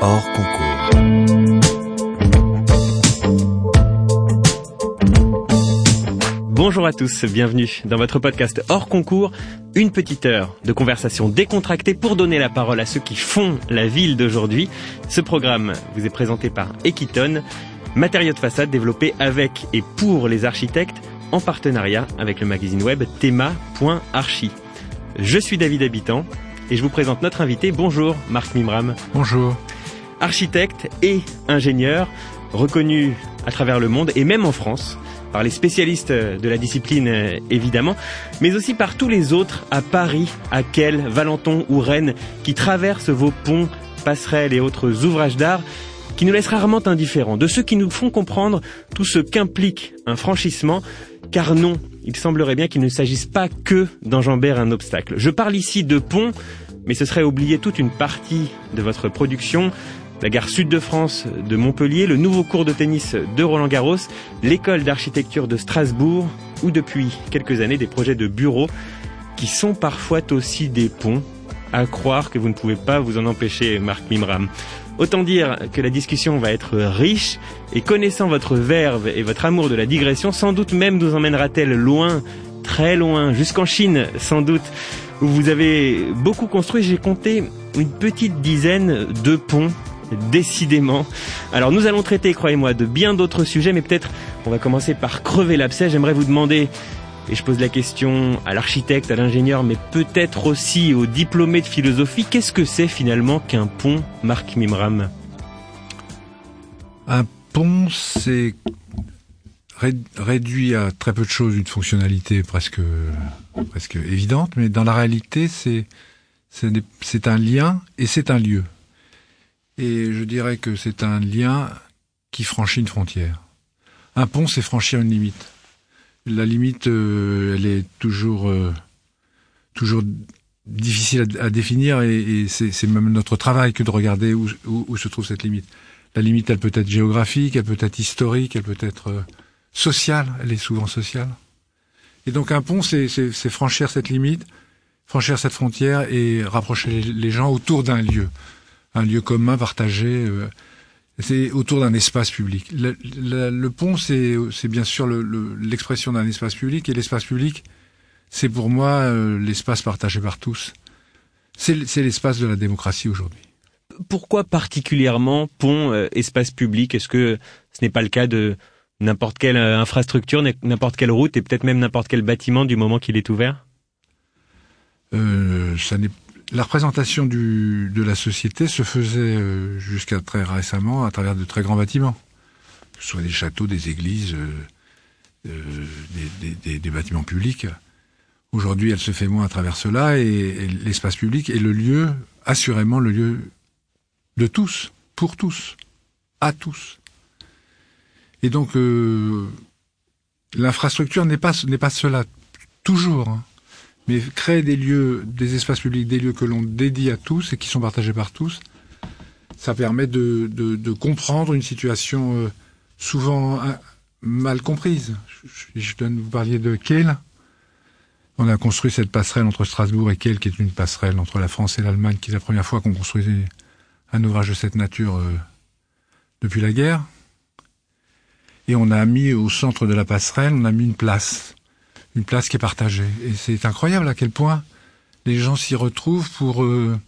hors concours. Bonjour à tous, bienvenue dans votre podcast hors concours, une petite heure de conversation décontractée pour donner la parole à ceux qui font la ville d'aujourd'hui. Ce programme vous est présenté par Equiton, matériaux de façade développés avec et pour les architectes en partenariat avec le magazine web thema.archi. Je suis David Habitant et je vous présente notre invité. Bonjour Marc Mimram. Bonjour. Architecte et ingénieur, reconnu à travers le monde et même en France par les spécialistes de la discipline évidemment, mais aussi par tous les autres à Paris, à Quel, Valenton ou Rennes qui traversent vos ponts, passerelles et autres ouvrages d'art qui nous laissent rarement indifférents, de ceux qui nous font comprendre tout ce qu'implique un franchissement, car non, il semblerait bien qu'il ne s'agisse pas que d'enjamber un obstacle. Je parle ici de ponts, mais ce serait oublier toute une partie de votre production, la gare sud de France de Montpellier, le nouveau cours de tennis de Roland Garros, l'école d'architecture de Strasbourg, ou depuis quelques années des projets de bureaux qui sont parfois aussi des ponts, à croire que vous ne pouvez pas vous en empêcher, Marc Mimram. Autant dire que la discussion va être riche et connaissant votre verve et votre amour de la digression, sans doute même nous emmènera-t-elle loin, très loin, jusqu'en Chine sans doute, où vous avez beaucoup construit. J'ai compté une petite dizaine de ponts décidément. Alors nous allons traiter, croyez-moi, de bien d'autres sujets, mais peut-être on va commencer par crever l'abcès. J'aimerais vous demander, et je pose la question à l'architecte, à l'ingénieur, mais peut-être aussi aux diplômés de philosophie, qu'est-ce que c'est finalement qu'un pont, Marc Mimram? Un pont, c'est réduit à très peu de choses, une fonctionnalité presque, presque évidente, mais dans la réalité, c'est c'est un lien et c'est un lieu. Et je dirais que c'est un lien qui franchit une frontière. Un pont, c'est franchir une limite. La limite, euh, elle est toujours, euh, toujours difficile à, définir et, c'est même notre travail que de regarder où, se trouve cette limite. La limite, elle peut être géographique, elle peut être historique, elle peut être euh, sociale, elle est souvent sociale. Et donc un pont, c'est franchir cette limite, franchir cette frontière et rapprocher les gens autour d'un lieu un lieu commun partagé. Euh, c'est autour d'un espace public. Le, le, le pont, c'est bien sûr l'expression le, d'un espace public, et l'espace public, c'est pour moi euh, l'espace partagé par tous. C'est l'espace de la démocratie aujourd'hui. Pourquoi particulièrement pont, euh, espace public? Est-ce que ce n'est pas le cas de n'importe quelle infrastructure, n'importe quelle route, et peut-être même n'importe quel bâtiment du moment qu'il est ouvert? Euh, Ça n'est la représentation de la société se faisait euh, jusqu'à très récemment à travers de très grands bâtiments, que ce soit des châteaux, des églises, euh, euh, des, bâtiments publics. Aujourd'hui, elle se fait moins à travers cela et, l'espace public est le lieu, assurément le lieu de tous, pour tous, à tous. Et donc, l'infrastructure n'est pas pas cela toujours. Hein mais créer des lieux, des espaces publics, des lieux que l'on dédie à tous et qui sont partagés par tous, ça permet de, comprendre une situation euh, souvent euh, mal comprise. Je, je, vous parliez de Kiel. On a construit cette passerelle entre Strasbourg et Kiel, qui est une passerelle entre la France et l'Allemagne, qui est la première fois qu'on construisait un ouvrage de cette nature euh, depuis la guerre. Et on a mis au centre de la passerelle, on a mis une place une place qui est partagée. Et c'est incroyable à quel point les gens s'y retrouvent pour, euh,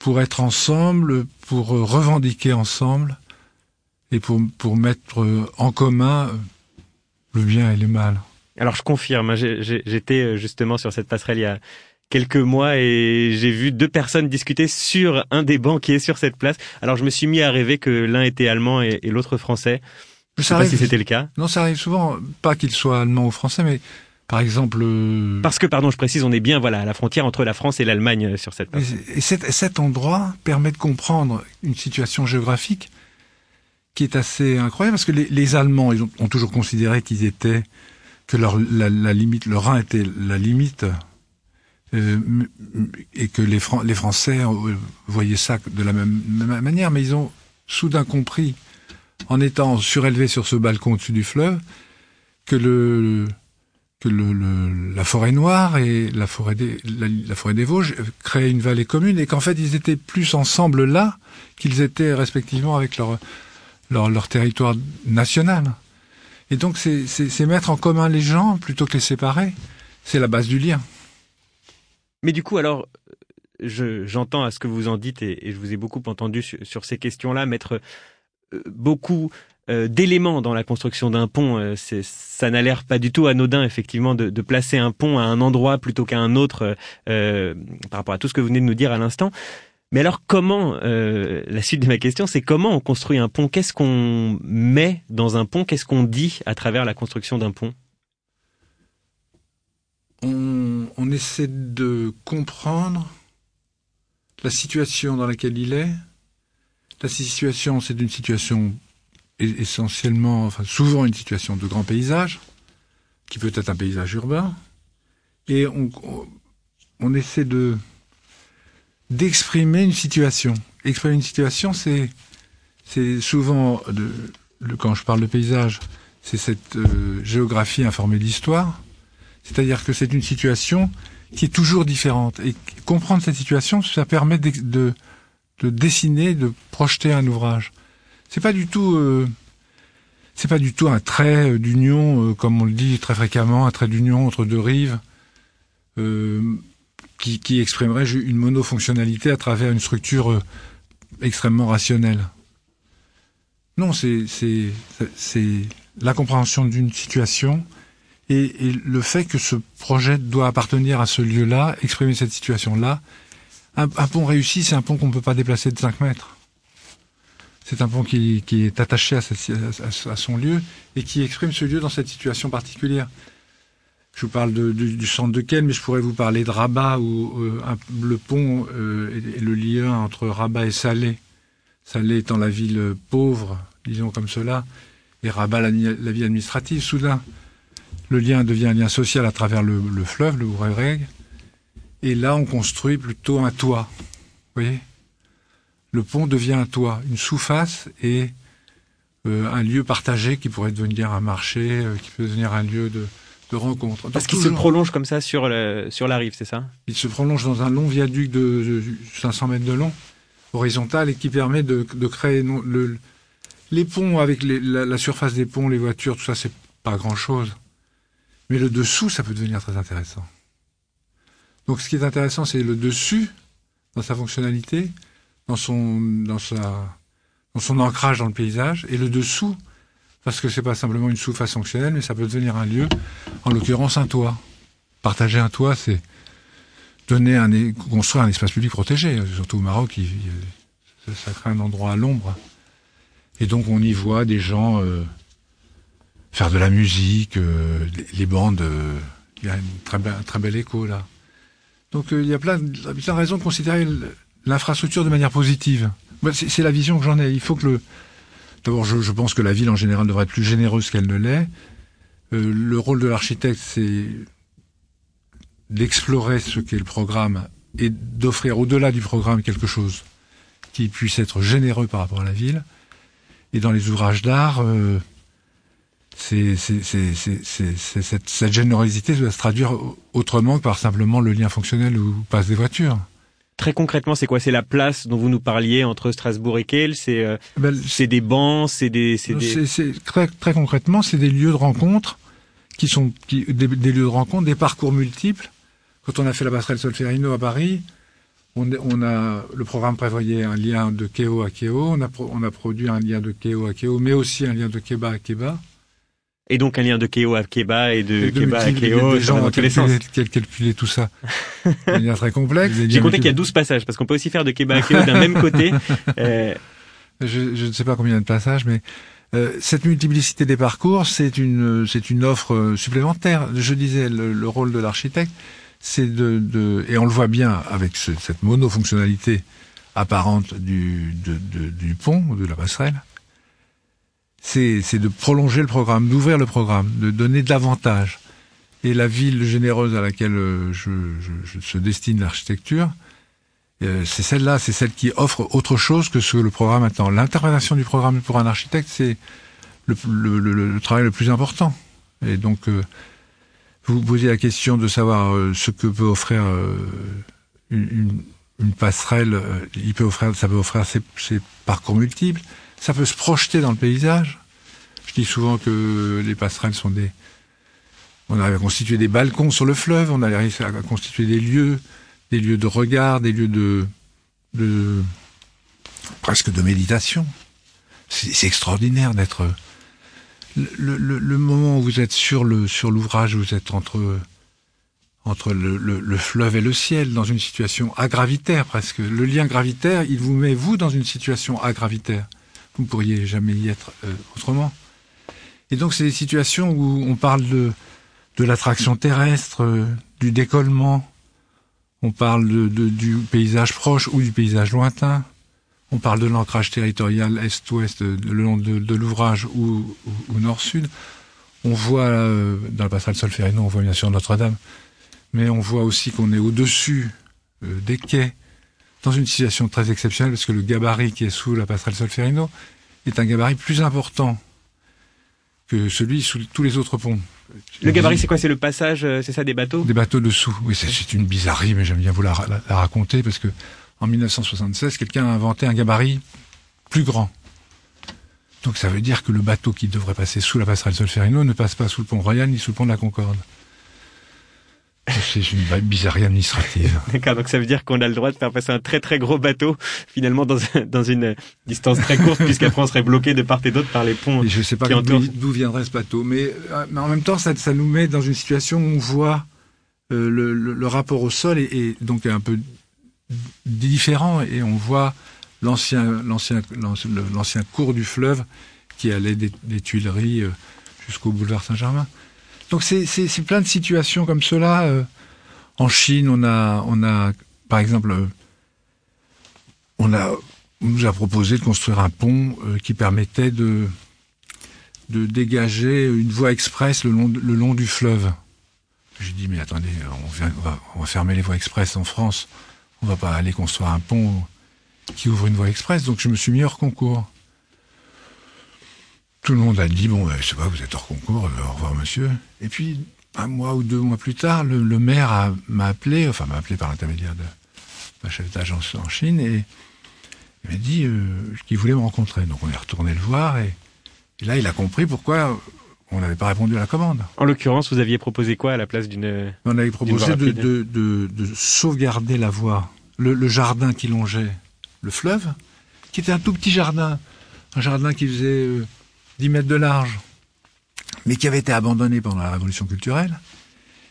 pour être ensemble, pour euh, revendiquer ensemble et pour, pour mettre euh, en commun le bien et le mal. Alors je confirme, hein, j'étais justement sur cette passerelle il y a quelques mois et j'ai vu deux personnes discuter sur un des bancs qui est sur cette place. Alors je me suis mis à rêver que l'un était allemand et l'autre français. Je sais pas si c'était le cas. Non, ça arrive souvent, pas qu'il soit allemand ou français, mais par exemple. Euh... Parce que, pardon, je précise, on est bien voilà à la frontière entre la France et l'Allemagne euh, sur cette. Et, et cet, cet, endroit permet de comprendre une situation géographique qui est assez incroyable parce que les, les Allemands, ils ont, ont toujours considéré qu'ils étaient que leur la, la, limite, leur Rhin était la limite. Euh, et que les, Fran les Français voyaient ça de la même, même manière, mais ils ont soudain compris en étant surélevé sur ce balcon au-dessus du fleuve, que le que le, la forêt noire et la forêt des, la, forêt des Vosges créaient une vallée commune et qu'en fait ils étaient plus ensemble là qu'ils étaient respectivement avec leur, leur, territoire national. Et donc c'est mettre en commun les gens plutôt que les séparer. C'est la base du lien. Mais du coup, alors, j'entends à ce que vous en dites et, je vous ai beaucoup entendu sur, ces questions-là, mettre beaucoup euh, d'éléments dans la construction d'un pont. Euh, ça n'a l'air pas du tout anodin, effectivement, de, placer un pont à un endroit plutôt qu'à un autre par rapport à tout ce que vous venez de nous dire à l'instant. Mais alors comment, la suite de ma question, c'est comment on construit un pont? Qu'est-ce qu'on met dans un pont? Qu'est-ce qu'on dit à travers la construction d'un pont? On, on, essaie de comprendre la situation dans laquelle il est. La situation, c'est une situation essentiellement, enfin souvent une situation de grand paysage, qui peut être un paysage urbain, et on, on essaie de d'exprimer une situation. Exprimer une situation, c'est c'est souvent, de, quand je parle de paysage, c'est cette euh, géographie informée d'histoire, c'est-à-dire que c'est une situation qui est toujours différente. Et comprendre cette situation, ça permet de, de, de dessiner, de projeter un ouvrage. C'est pas du tout, euh, c'est pas du tout un trait d'union, euh, comme on le dit très fréquemment, un trait d'union entre deux rives, euh, qui, qui, exprimerait une monofonctionnalité à travers une structure euh, extrêmement rationnelle. Non, c'est c'est la compréhension d'une situation et, le fait que ce projet doit appartenir à ce lieu-là, exprimer cette situation-là, un, pont réussi, c'est un pont qu'on ne peut pas déplacer de 5 mètres. C'est un pont qui, est attaché à, son lieu et qui exprime ce lieu dans cette situation particulière. Je vous parle du, centre de Ken, mais je pourrais vous parler de Rabat, où euh, le pont euh, est, le lien entre Rabat et Salé. Salé étant la ville pauvre, disons comme cela, et Rabat la, la ville administrative. Soudain, le lien devient un lien social à travers le, fleuve, le Oureg. Et là, on construit plutôt un toit. Vous voyez? Le pont devient un toit, une sous-face et euh, un lieu partagé qui pourrait devenir un marché, euh, qui peut devenir un lieu de, rencontre. Parce qu'il se prolonge comme ça sur, sur la rive, c'est ça? Il se prolonge dans un long viaduc de, 500 mètres de long, horizontal, et qui permet de, créer le, les ponts avec la, la, surface des ponts, les voitures, tout ça, c'est pas grand-chose. Mais le dessous, ça peut devenir très intéressant. Donc ce qui est intéressant, c'est le dessus, dans sa fonctionnalité, dans son, dans sa, dans son ancrage dans le paysage, et le dessous, parce que c'est pas simplement une sous-face fonctionnelle, mais ça peut devenir un lieu, en l'occurrence un toit. Partager un toit, c'est donner un, construire un espace public protégé, surtout au Maroc, ça crée un endroit à l'ombre. Et donc on y voit des gens euh, faire de la musique, euh, les, bandes, euh, il y a un très, très bel écho là. Donc euh, il y a plein, plein de raisons de considérer l'infrastructure de manière positive. C'est la vision que j'en ai. Il faut que le... D'abord, je, je, pense que la ville en général devrait être plus généreuse qu'elle ne l'est. le rôle de l'architecte, c'est d'explorer ce qu'est le programme et d'offrir au-delà du programme quelque chose qui puisse être généreux par rapport à la ville. Et dans les ouvrages d'art, c'est cette, cette générosité doit se traduire autrement que par simplement le lien fonctionnel où passent des voitures. Très concrètement, c'est quoi? C'est la place dont vous nous parliez entre Strasbourg et Kiel? C'est euh, ben, c'est des bancs, c'est des très très concrètement, c'est des lieux de rencontre qui sont qui, des, lieux de rencontre, des parcours multiples. Quand on a fait la passerelle Solferino à Paris, on, on, a le programme prévoyait un lien de Keo à Keo. On a on a produit un lien de Keo à Keo, mais aussi un lien de Keba à Keba. Et donc un lien de Keo à Keba et de, Keba à Keo. Des gens ont calculé tout ça. un lien très complexe. J'ai compté qu'il y a 12 passages, parce qu'on peut aussi faire de Keba à Keo d'un même côté. Euh... Je, je, ne sais pas combien de passages, mais euh, cette multiplicité des parcours, c'est une, c'est une offre supplémentaire. Je disais, le, le rôle de l'architecte, c'est de, de, et on le voit bien avec ce, cette monofonctionnalité apparente du, de, de, du pont, de la passerelle, c'est de prolonger le programme, d'ouvrir le programme, de donner davantage. Et la ville généreuse à laquelle euh, je, je, se destine l'architecture, euh, c'est celle-là, c'est celle qui offre autre chose que ce que le programme attend. L'interprétation du programme pour un architecte, c'est le, le, le, travail le plus important. Et donc, euh, vous posiez la question de savoir euh, ce que peut offrir euh, une, une, passerelle. Il peut offrir, ça peut offrir ses, ses, parcours multiples. Ça peut se projeter dans le paysage. Je dis souvent que les passerelles sont des. On arrive à constituer des balcons sur le fleuve. On arrive à constituer des lieux, des lieux de regard, des lieux de, de presque de méditation. C'est extraordinaire d'être le, moment où vous êtes sur le sur l'ouvrage, vous êtes entre entre le, le, fleuve et le ciel, dans une situation agravitaire presque. Le lien gravitaire, il vous met vous dans une situation agravitaire. Vous ne pourriez jamais y être euh, autrement. Et donc c'est des situations où on parle de de l'attraction terrestre, euh, du décollement. On parle de, de, du paysage proche ou du paysage lointain. On parle de l'ancrage territorial est-ouest le long de, l'ouvrage ou, nord-sud. On voit euh, dans le passerelle Solferino, on voit bien sûr Notre-Dame, mais on voit aussi qu'on est au-dessus euh, des quais, dans une situation très exceptionnelle, parce que le gabarit qui est sous la passerelle Solferino est un gabarit plus important que celui sous tous les autres ponts. Le gabarit, c'est quoi? C'est le passage, euh, c'est ça, des bateaux? Des bateaux dessous. Oui, c'est une bizarrerie, mais j'aime bien vous la, la raconter parce que en 1976, quelqu'un a inventé un gabarit plus grand. Donc ça veut dire que le bateau qui devrait passer sous la passerelle Solferino ne passe pas sous le pont Royal ni sous le pont de la Concorde. C'est une bizarrerie administrative. D'accord, donc ça veut dire qu'on a le droit de faire passer un très très gros bateau, finalement dans, dans une distance très courte, puisqu'après on serait bloqué de part et d'autre par les ponts. je ne sais pas d'où viendrait ce bateau, mais, euh, mais en même temps ça, ça, nous met dans une situation où on voit euh, le, le, rapport au sol est, est donc un peu différent et on voit l'ancien cours du fleuve qui allait des, Tuileries euh, jusqu'au boulevard Saint-Germain. Donc c'est plein de situations comme cela. Euh. En Chine, on a on a par exemple euh, on a nous a proposé de construire un pont qui permettait de de dégager une voie express le long le long du fleuve. J'ai dit mais attendez, on, on, va, on va fermer les voies express en France on va pas aller construire un pont qui ouvre une voie express, donc je me suis mis hors concours. Tout le monde a dit, bon, ben, je sais pas, vous êtes hors concours, euh, au revoir monsieur. Et puis, un mois ou deux mois plus tard, le, maire m'a appelé, enfin m'a appelé par l'intermédiaire de ma chef d'agence en Chine, et il m'a dit euh, qu'il voulait me rencontrer. Donc on est retourné le voir, et, là il a compris pourquoi on n'avait pas répondu à la commande. En l'occurrence, vous aviez proposé quoi à la place d'une... On avait proposé de, de, de, de, sauvegarder la voie, le, le, jardin qui longeait le fleuve, qui était un tout petit jardin, un jardin qui faisait euh, 10 mètres de large, mais qui avait été abandonné pendant la Révolution culturelle,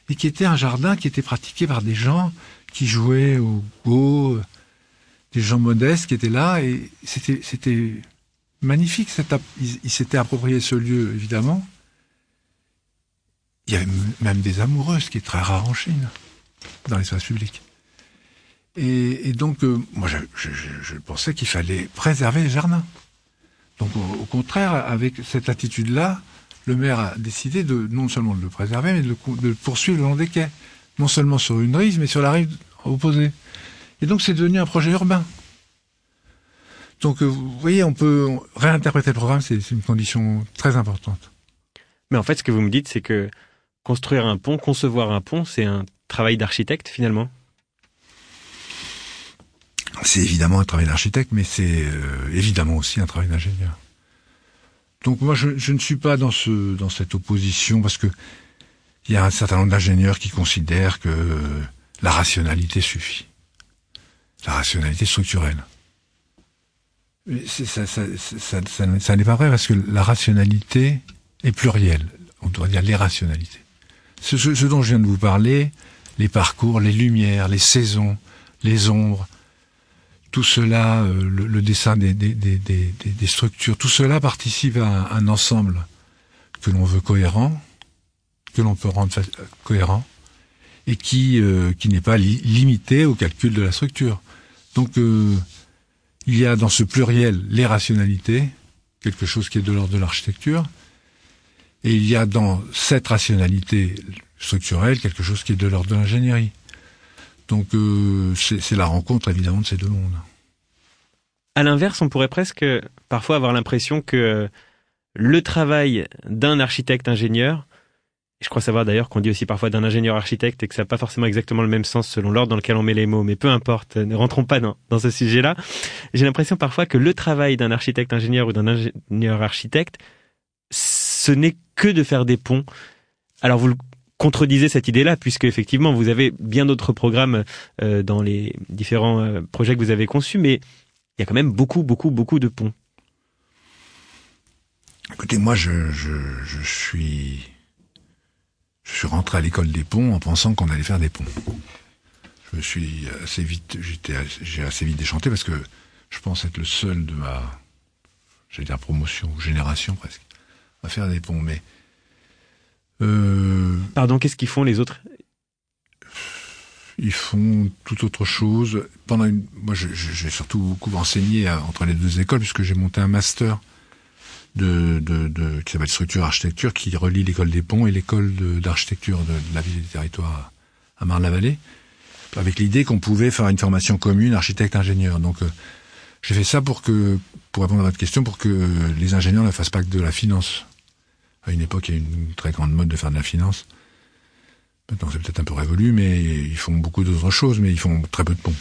et qui était un jardin qui était pratiqué par des gens qui jouaient au go, des gens modestes qui étaient là, et c'était, magnifique. Ils s'étaient approprié ce lieu, évidemment, il y avait même des amoureuses, ce qui est très rare en Chine, dans l'espace public. Et, donc, euh, moi, je pensais qu'il fallait préserver les jardins. Donc, au, contraire, avec cette attitude-là, le maire a décidé de non seulement de le préserver, mais de le, de le poursuivre le long des quais. Non seulement sur une rive, mais sur la rive opposée. Et donc, c'est devenu un projet urbain. Donc, euh, vous voyez, on peut réinterpréter le programme, c'est une condition très importante. Mais en fait, ce que vous me dites, c'est que construire un pont, concevoir un pont, c'est un travail d'architecte finalement? C'est évidemment un travail d'architecte, mais c'est euh, évidemment aussi un travail d'ingénieur. Donc moi, je, ne suis pas dans ce dans cette opposition parce que il y a un certain nombre d'ingénieurs qui considèrent que la rationalité suffit, la rationalité structurelle. Ça, n'est pas vrai parce que la rationalité est plurielle. On doit dire les rationalités ce, dont je viens de vous parler, les parcours, les lumières, les saisons, les ombres, tout cela, euh, le, dessin des, structures, tout cela participe à un, ensemble que l'on veut cohérent, que l'on peut rendre cohérent, et qui, euh, qui n'est pas limité au calcul de la structure. Donc, euh, il y a dans ce pluriel les rationalités, quelque chose qui est de l'ordre de l'architecture, et il y a dans cette rationalité structurelle quelque chose qui est de l'ordre de l'ingénierie. Donc euh, c'est la rencontre évidemment de ces deux mondes. À l'inverse, on pourrait presque parfois avoir l'impression que le travail d'un architecte ingénieur Je crois savoir d'ailleurs qu'on dit aussi parfois d'un ingénieur architecte et que ça n'a pas forcément exactement le même sens selon l'ordre dans lequel on met les mots, mais peu importe, ne rentrons pas dans, dans ce sujet-là. J'ai l'impression parfois que le travail d'un architecte ingénieur ou d'un ingénieur architecte, ce n'est que de faire des ponts. Alors vous contredisez cette idée-là, puisque effectivement vous avez bien d'autres programmes euh, dans les différents euh, projets que vous avez conçus, mais il y a quand même beaucoup, beaucoup, beaucoup de ponts. Écoutez, moi je, je, je suis je suis rentré à l'école des ponts en pensant qu'on allait faire des ponts. Je me suis assez vite, j'étais, j'ai assez vite déchanté parce que je pense être le seul de ma, j'allais dire promotion ou génération presque, à faire des ponts. Mais euh, pardon, qu'est-ce qu'ils font les autres? Ils font tout autre chose. Pendant une, moi, j'ai surtout beaucoup enseigné entre les deux écoles puisque j'ai monté un master de, de, de qui s'appelle structure architecture, qui relie l'école des ponts et l'école d'architecture de, la ville et des territoires à, Marne-la-Vallée, avec l'idée qu'on pouvait faire une formation commune architecte-ingénieur. Donc euh, j'ai fait ça pour que, pour répondre à votre question, pour que les ingénieurs ne fassent pas que de la finance. À une époque, il y a une très grande mode de faire de la finance. Maintenant, c'est peut-être un peu révolu, mais ils font beaucoup d'autres choses, mais ils font très peu de ponts.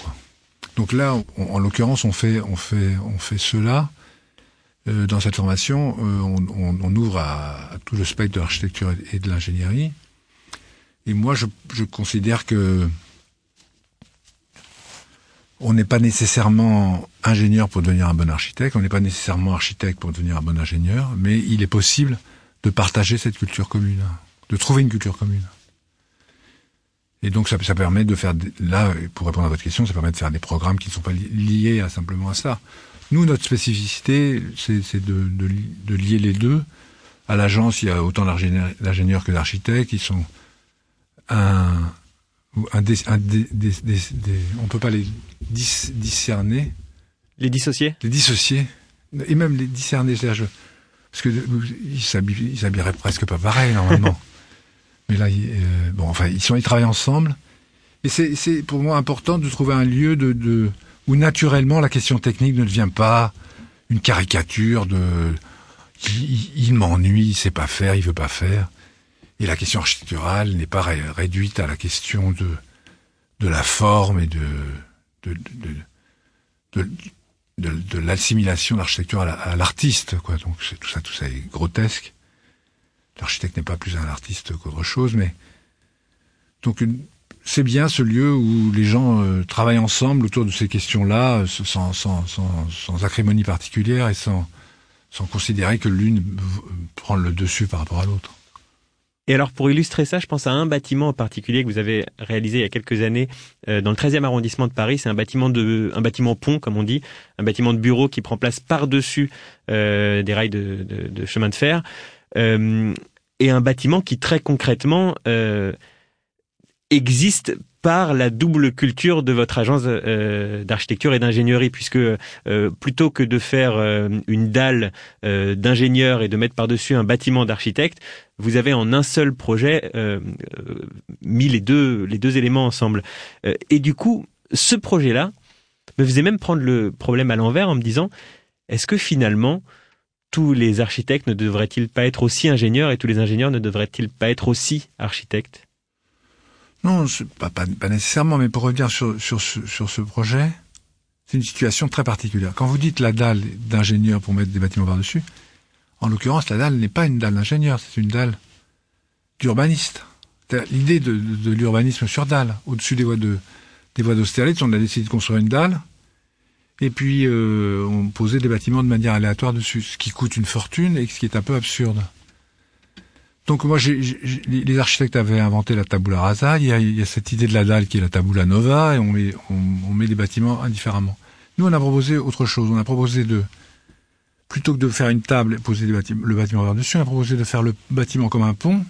Donc là, en l'occurrence, on fait, on fait, on fait cela euh, dans cette formation, euh, on, ouvre à, tout le spectre de l'architecture et de l'ingénierie. Et moi, je, considère que on n'est pas nécessairement ingénieur pour devenir un bon architecte, on n'est pas nécessairement architecte pour devenir un bon ingénieur, mais il est possible de partager cette culture commune, de trouver une culture commune. Et donc ça, ça permet de faire, là, pour répondre à votre question, ça permet de faire des programmes qui ne sont pas liés à simplement à ça. Nous, notre spécificité, c'est de, de, de, lier les deux. À l'agence, il y a autant d'ingénieurs que d'architectes. Ils sont un, un, des, un des, des, on peut pas les discerner. Les dissocier Les dissocier. Et même les discerner, c'est-à-dire, parce que ils s'habilleraient presque pas pareil normalement. Mais là, euh, bon, enfin, ils sont, ils travaillent ensemble. Et c'est pour moi important de trouver un lieu de, de où naturellement la question technique ne devient pas une caricature de il, m'ennuie, il sait pas faire, il veut pas faire. Et la question architecturale n'est pas réduite à la question de de la forme et de de de, de, de, l'assimilation de l'architecture à l'artiste, quoi. Donc tout ça, tout ça est grotesque. L'architecte n'est pas plus un artiste qu'autre chose, mais donc c'est bien ce lieu où les gens euh, travaillent ensemble autour de ces questions-là, euh, sans, sans, sans, sans, acrimonie particulière et sans, sans considérer que l'une prend le dessus par rapport à l'autre. Et alors pour illustrer ça, je pense à un bâtiment en particulier que vous avez réalisé il y a quelques années euh, dans le 13e arrondissement de Paris. C'est un bâtiment de un bâtiment pont comme on dit, un bâtiment de bureau qui prend place par-dessus euh, des rails de, de, de, chemin de fer euh, et un bâtiment qui très concrètement existe par la double culture de votre agence euh, d'architecture et d'ingénierie, puisque euh, plutôt que de faire euh, une dalle d'ingénieur et de mettre par-dessus un bâtiment d'architecte, vous avez en un seul projet mis les deux, les deux éléments ensemble. et du coup, ce projet-là me faisait même prendre le problème à l'envers en me disant, est-ce que finalement, tous les architectes ne devraient-ils pas être aussi ingénieurs et tous les ingénieurs ne devraient-ils pas être aussi architectes? Non, pas, pas, pas, nécessairement, mais pour revenir sur, sur, ce, sur ce projet, c'est une situation très particulière. Quand vous dites la dalle d'ingénieur pour mettre des bâtiments par-dessus, en l'occurrence, la dalle n'est pas une dalle d'ingénieur, c'est une dalle d'urbaniste. L'idée de, de, l'urbanisme sur dalle, au-dessus des voies de des voies d'Austerlitz, on a décidé de construire une dalle, et puis euh, on posait des bâtiments de manière aléatoire dessus, ce qui coûte une fortune et ce qui est un peu absurde. Donc moi, les architectes avaient inventé la tabula rasa. Il y, a, cette idée de la dalle qui est la tabula nova, et on met, on, met des bâtiments indifféremment. Nous, on a proposé autre chose. On a proposé de, plutôt que de faire une table et poser le bâtiment par-dessus, on a proposé de faire le bâtiment comme un pont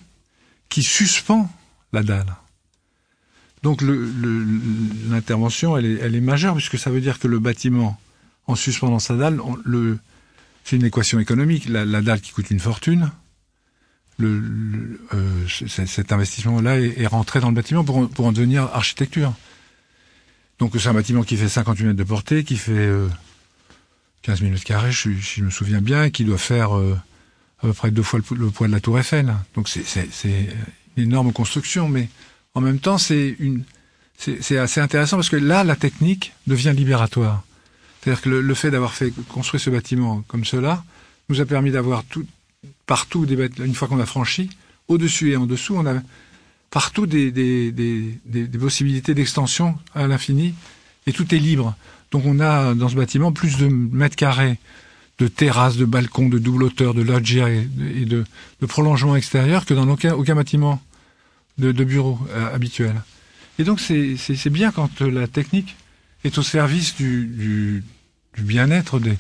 qui suspend la dalle. Donc l'intervention, elle, est, elle est majeure, puisque ça veut dire que le bâtiment, en suspendant sa dalle, c'est une équation économique. la dalle qui coûte une fortune, le, euh, cet investissement-là est, rentré dans le bâtiment pour, en devenir architecture. Donc c'est un bâtiment qui fait 58 mètres de portée, qui fait euh, 15 000 mètres carrés, si je, me souviens bien, et qui doit faire euh, à peu près deux fois le, poids de la tour Eiffel. Donc c'est, énorme construction, mais en même temps, c'est une, assez intéressant parce que là, la technique devient libératoire. C'est-à-dire que le, fait d'avoir fait construire ce bâtiment comme cela nous a permis d'avoir tout partout une fois qu'on a franchi, au-dessus et en dessous, on a partout des, possibilités d'extension à l'infini et tout est libre. Donc on a dans ce bâtiment plus de mètres carrés de terrasses, de balcons, de double hauteur, de loggia et de, de, prolongement extérieur que dans aucun, bâtiment de, de bureau euh, habituel. Et donc c'est bien quand la technique est au service du bien-être des...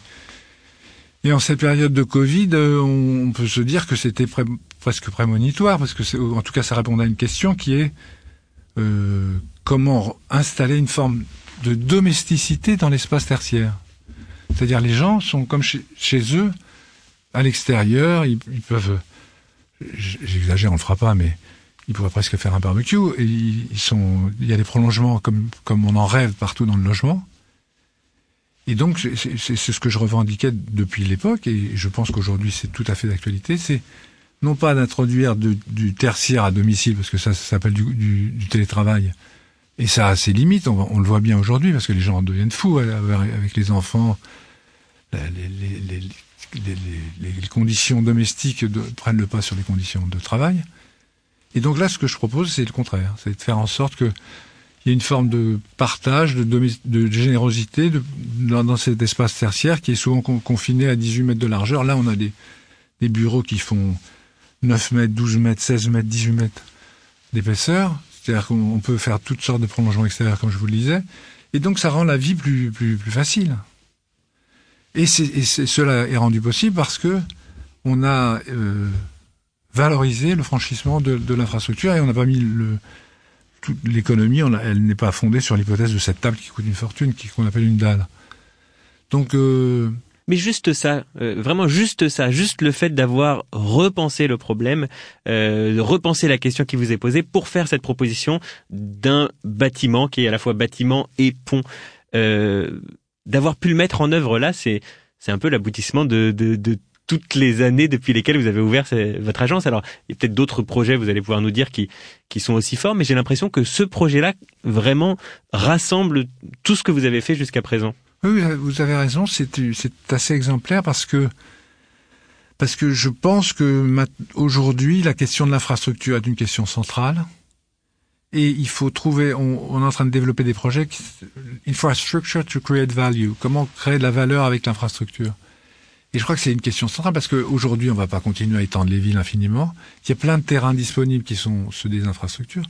Et en cette période de Covid, euh, on, peut se dire que c'était presque prémonitoire, parce que en tout cas ça répond à une question qui est euh, comment installer une forme de domesticité dans l'espace tertiaire. C'est-à-dire les gens sont comme chez, eux, à l'extérieur, ils, peuvent, j'exagère, on le fera pas, mais ils pourraient presque faire un barbecue. Et ils sont, il y a des prolongements comme on en rêve partout dans le logement. Et donc c'est ce que je revendiquais depuis l'époque, et je pense qu'aujourd'hui c'est tout à fait d'actualité. C'est non pas d'introduire du tertiaire à domicile, parce que ça, s'appelle du, du, télétravail, et ça a ses limites, on, le voit bien aujourd'hui, parce que les gens deviennent fous avec les enfants, les, conditions domestiques prennent le pas sur les conditions de travail. Et donc là, ce que je propose, c'est le contraire. C'est de faire en sorte qu'il y ait une forme de partage, de, de, générosité dans, cet espace tertiaire qui est souvent confiné à 18 mètres de largeur. Là, on a des, bureaux qui font 9 mètres, 12 mètres, 16 mètres, 18 mètres d'épaisseur. C'est-à-dire qu'on peut faire toutes sortes de prolongements extérieurs, comme je vous le disais. Et donc, ça rend la vie plus, facile. Et, cela est rendu possible parce que on a euh, valorisé le franchissement de l'infrastructure et on n'a pas mis le toute l'économie, elle n'est pas fondée sur l'hypothèse de cette table qui coûte une fortune, qu'on appelle une dalle. Donc euh, mais juste ça, euh, vraiment juste ça, juste le fait d'avoir repensé le problème, euh, repensé la question qui vous est posée pour faire cette proposition d'un bâtiment qui est à la fois bâtiment et pont. Euh, d'avoir pu le mettre en œuvre là, c'est c'est un peu l'aboutissement de, de, de toutes les années depuis lesquelles vous avez ouvert votre agence. Alors, il y a peut-être d'autres projets, vous allez pouvoir nous dire, qui, sont aussi forts, mais j'ai l'impression que ce projet-là vraiment rassemble tout ce que vous avez fait jusqu'à présent. Oui, vous avez raison, c'est assez exemplaire parce que parce que je pense que aujourd'hui la question de l'infrastructure est une question centrale. Et il faut trouver, on, est en train de développer des projets, infrastructure to create value. Comment créer de la valeur avec l'infrastructure? Et je crois que c'est une question centrale parce qu'aujourd'hui, on ne va pas continuer à étendre les villes infiniment. Il y a plein de terrains disponibles qui sont ceux des infrastructures.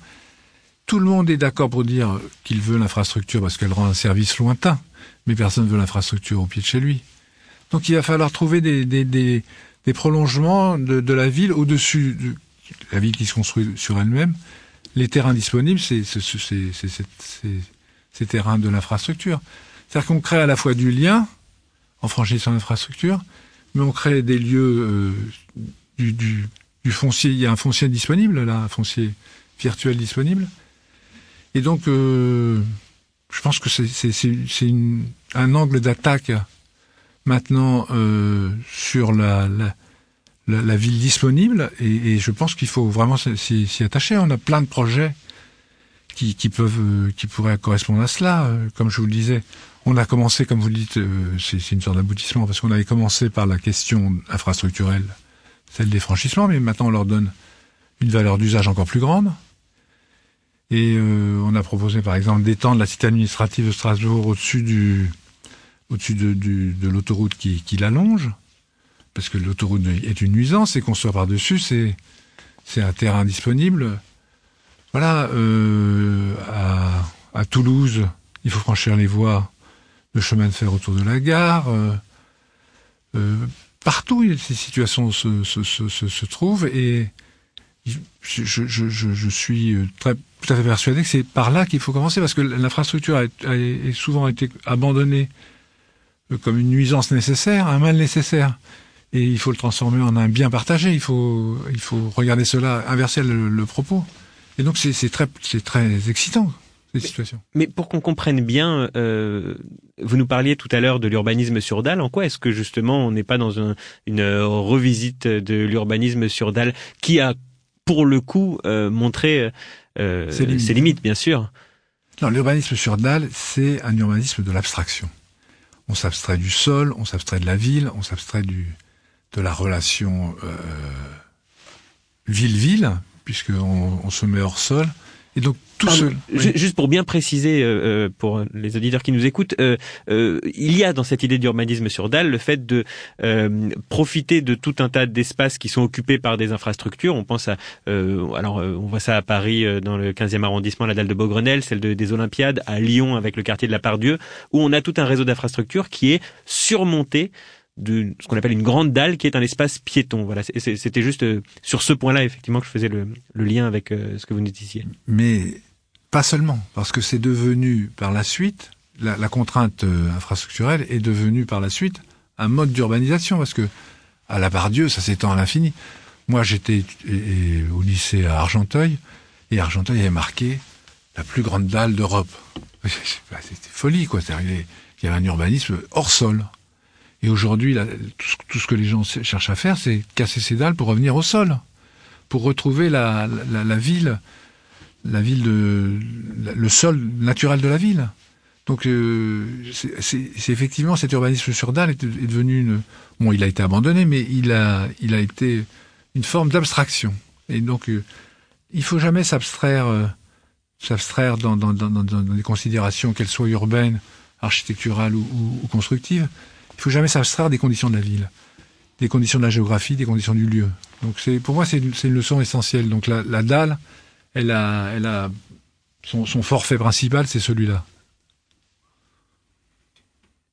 Tout le monde est d'accord pour dire qu'il veut l'infrastructure parce qu'elle rend un service lointain, mais personne ne veut l'infrastructure au pied de chez lui. Donc il va falloir trouver des, des, des, des prolongements de, de, la ville au-dessus de la ville qui se construit sur elle-même les terrains disponibles, c'est ces terrains de l'infrastructure. C'est-à-dire qu'on crée à la fois du lien en franchissant l'infrastructure, mais on crée des lieux euh, du, foncier. Il y a un foncier disponible, là, un foncier virtuel disponible. Et donc, euh, je pense que c'est un angle d'attaque maintenant euh, sur la, ville disponible et, je pense qu'il faut vraiment s'y attacher. On a plein de projets qui, qui, qui pourraient correspondre à cela. Comme je vous le disais, on a commencé, comme vous le dites, euh, c'est une sorte d'aboutissement parce qu'on avait commencé par la question infrastructurelle, celle des franchissements, mais maintenant on leur donne une valeur d'usage encore plus grande. Et euh, on a proposé par exemple d'étendre la cité administrative de Strasbourg au-dessus de, l'autoroute qui, qui l'allonge parce que l'autoroute est une nuisance et construire par-dessus, c'est un terrain disponible. Voilà, euh, à, Toulouse, il faut franchir les voies de chemin de fer autour de la gare. Euh, euh, partout, ces situations se, se, se, se, trouvent et je, je, je, suis très, tout à fait persuadé que c'est par là qu'il faut commencer parce que l'infrastructure a, a, a, souvent été abandonnée comme une nuisance nécessaire, un mal nécessaire et il faut le transformer en un bien partagé. Il faut, il faut regarder cela, inverser le, propos. Et donc c'est très, c'est très excitant. Mais pour qu'on comprenne bien, euh, vous nous parliez tout à l'heure de l'urbanisme sur dalle. En quoi est-ce que justement on n'est pas dans une revisite de l'urbanisme sur dalle qui a pour le coup, ses limites. ses, limites. bien sûr. Non, l'urbanisme sur dalle, c'est un urbanisme de l'abstraction. On s'abstrait du sol, on s'abstrait de la ville, on s'abstrait du de la relation ville-ville, puisqu'on on se met hors sol. Et donc tout seul. Juste pour bien préciser euh, euh, pour les auditeurs qui nous écoutent, euh, il y a dans cette idée d'urbanisme sur dalle le fait de profiter de tout un tas d'espaces qui sont occupés par des infrastructures. On pense à, alors on voit ça à Paris dans le 15e arrondissement, la dalle de Beaugrenelle, celle de, des Olympiades, à Lyon avec le quartier de la Pardieu, où on a tout un réseau d'infrastructures qui est surmonté de ce qu'on appelle une grande dalle qui est un espace piéton. Voilà, c'était juste euh, sur ce point-là effectivement que je faisais le, lien avec euh, ce que vous nous disiez. Mais pas seulement, parce que c'est devenu par la suite la, contrainte euh, infrastructurelle est devenue par la suite un mode d'urbanisation, parce que à la Bardieu, ça s'étend à l'infini. Moi, j'étais au lycée à Argenteuil, et Argenteuil avait marqué la plus grande dalle d'Europe. C'était folie, quoi. Il y avait un urbanisme hors sol. Et aujourd'hui, tout, ce que les gens cherchent à faire, c'est casser ces dalles pour revenir au sol, pour retrouver la, ville, la ville le sol naturel de la ville. Donc, euh, c'est effectivement cet urbanisme sur dalle est, devenu une. Bon, il a été abandonné, mais il a, il a été une forme d'abstraction. Et donc, euh, il faut jamais s'abstraire, euh, s'abstraire dans, des considérations, qu'elles soient urbaines, architecturales ou constructives il faut jamais s'abstraire des conditions de la ville, des conditions de la géographie, des conditions du lieu. Donc pour moi c'est une, leçon essentielle. Donc la, dalle, elle a, son, forfait principal, c'est celui-là.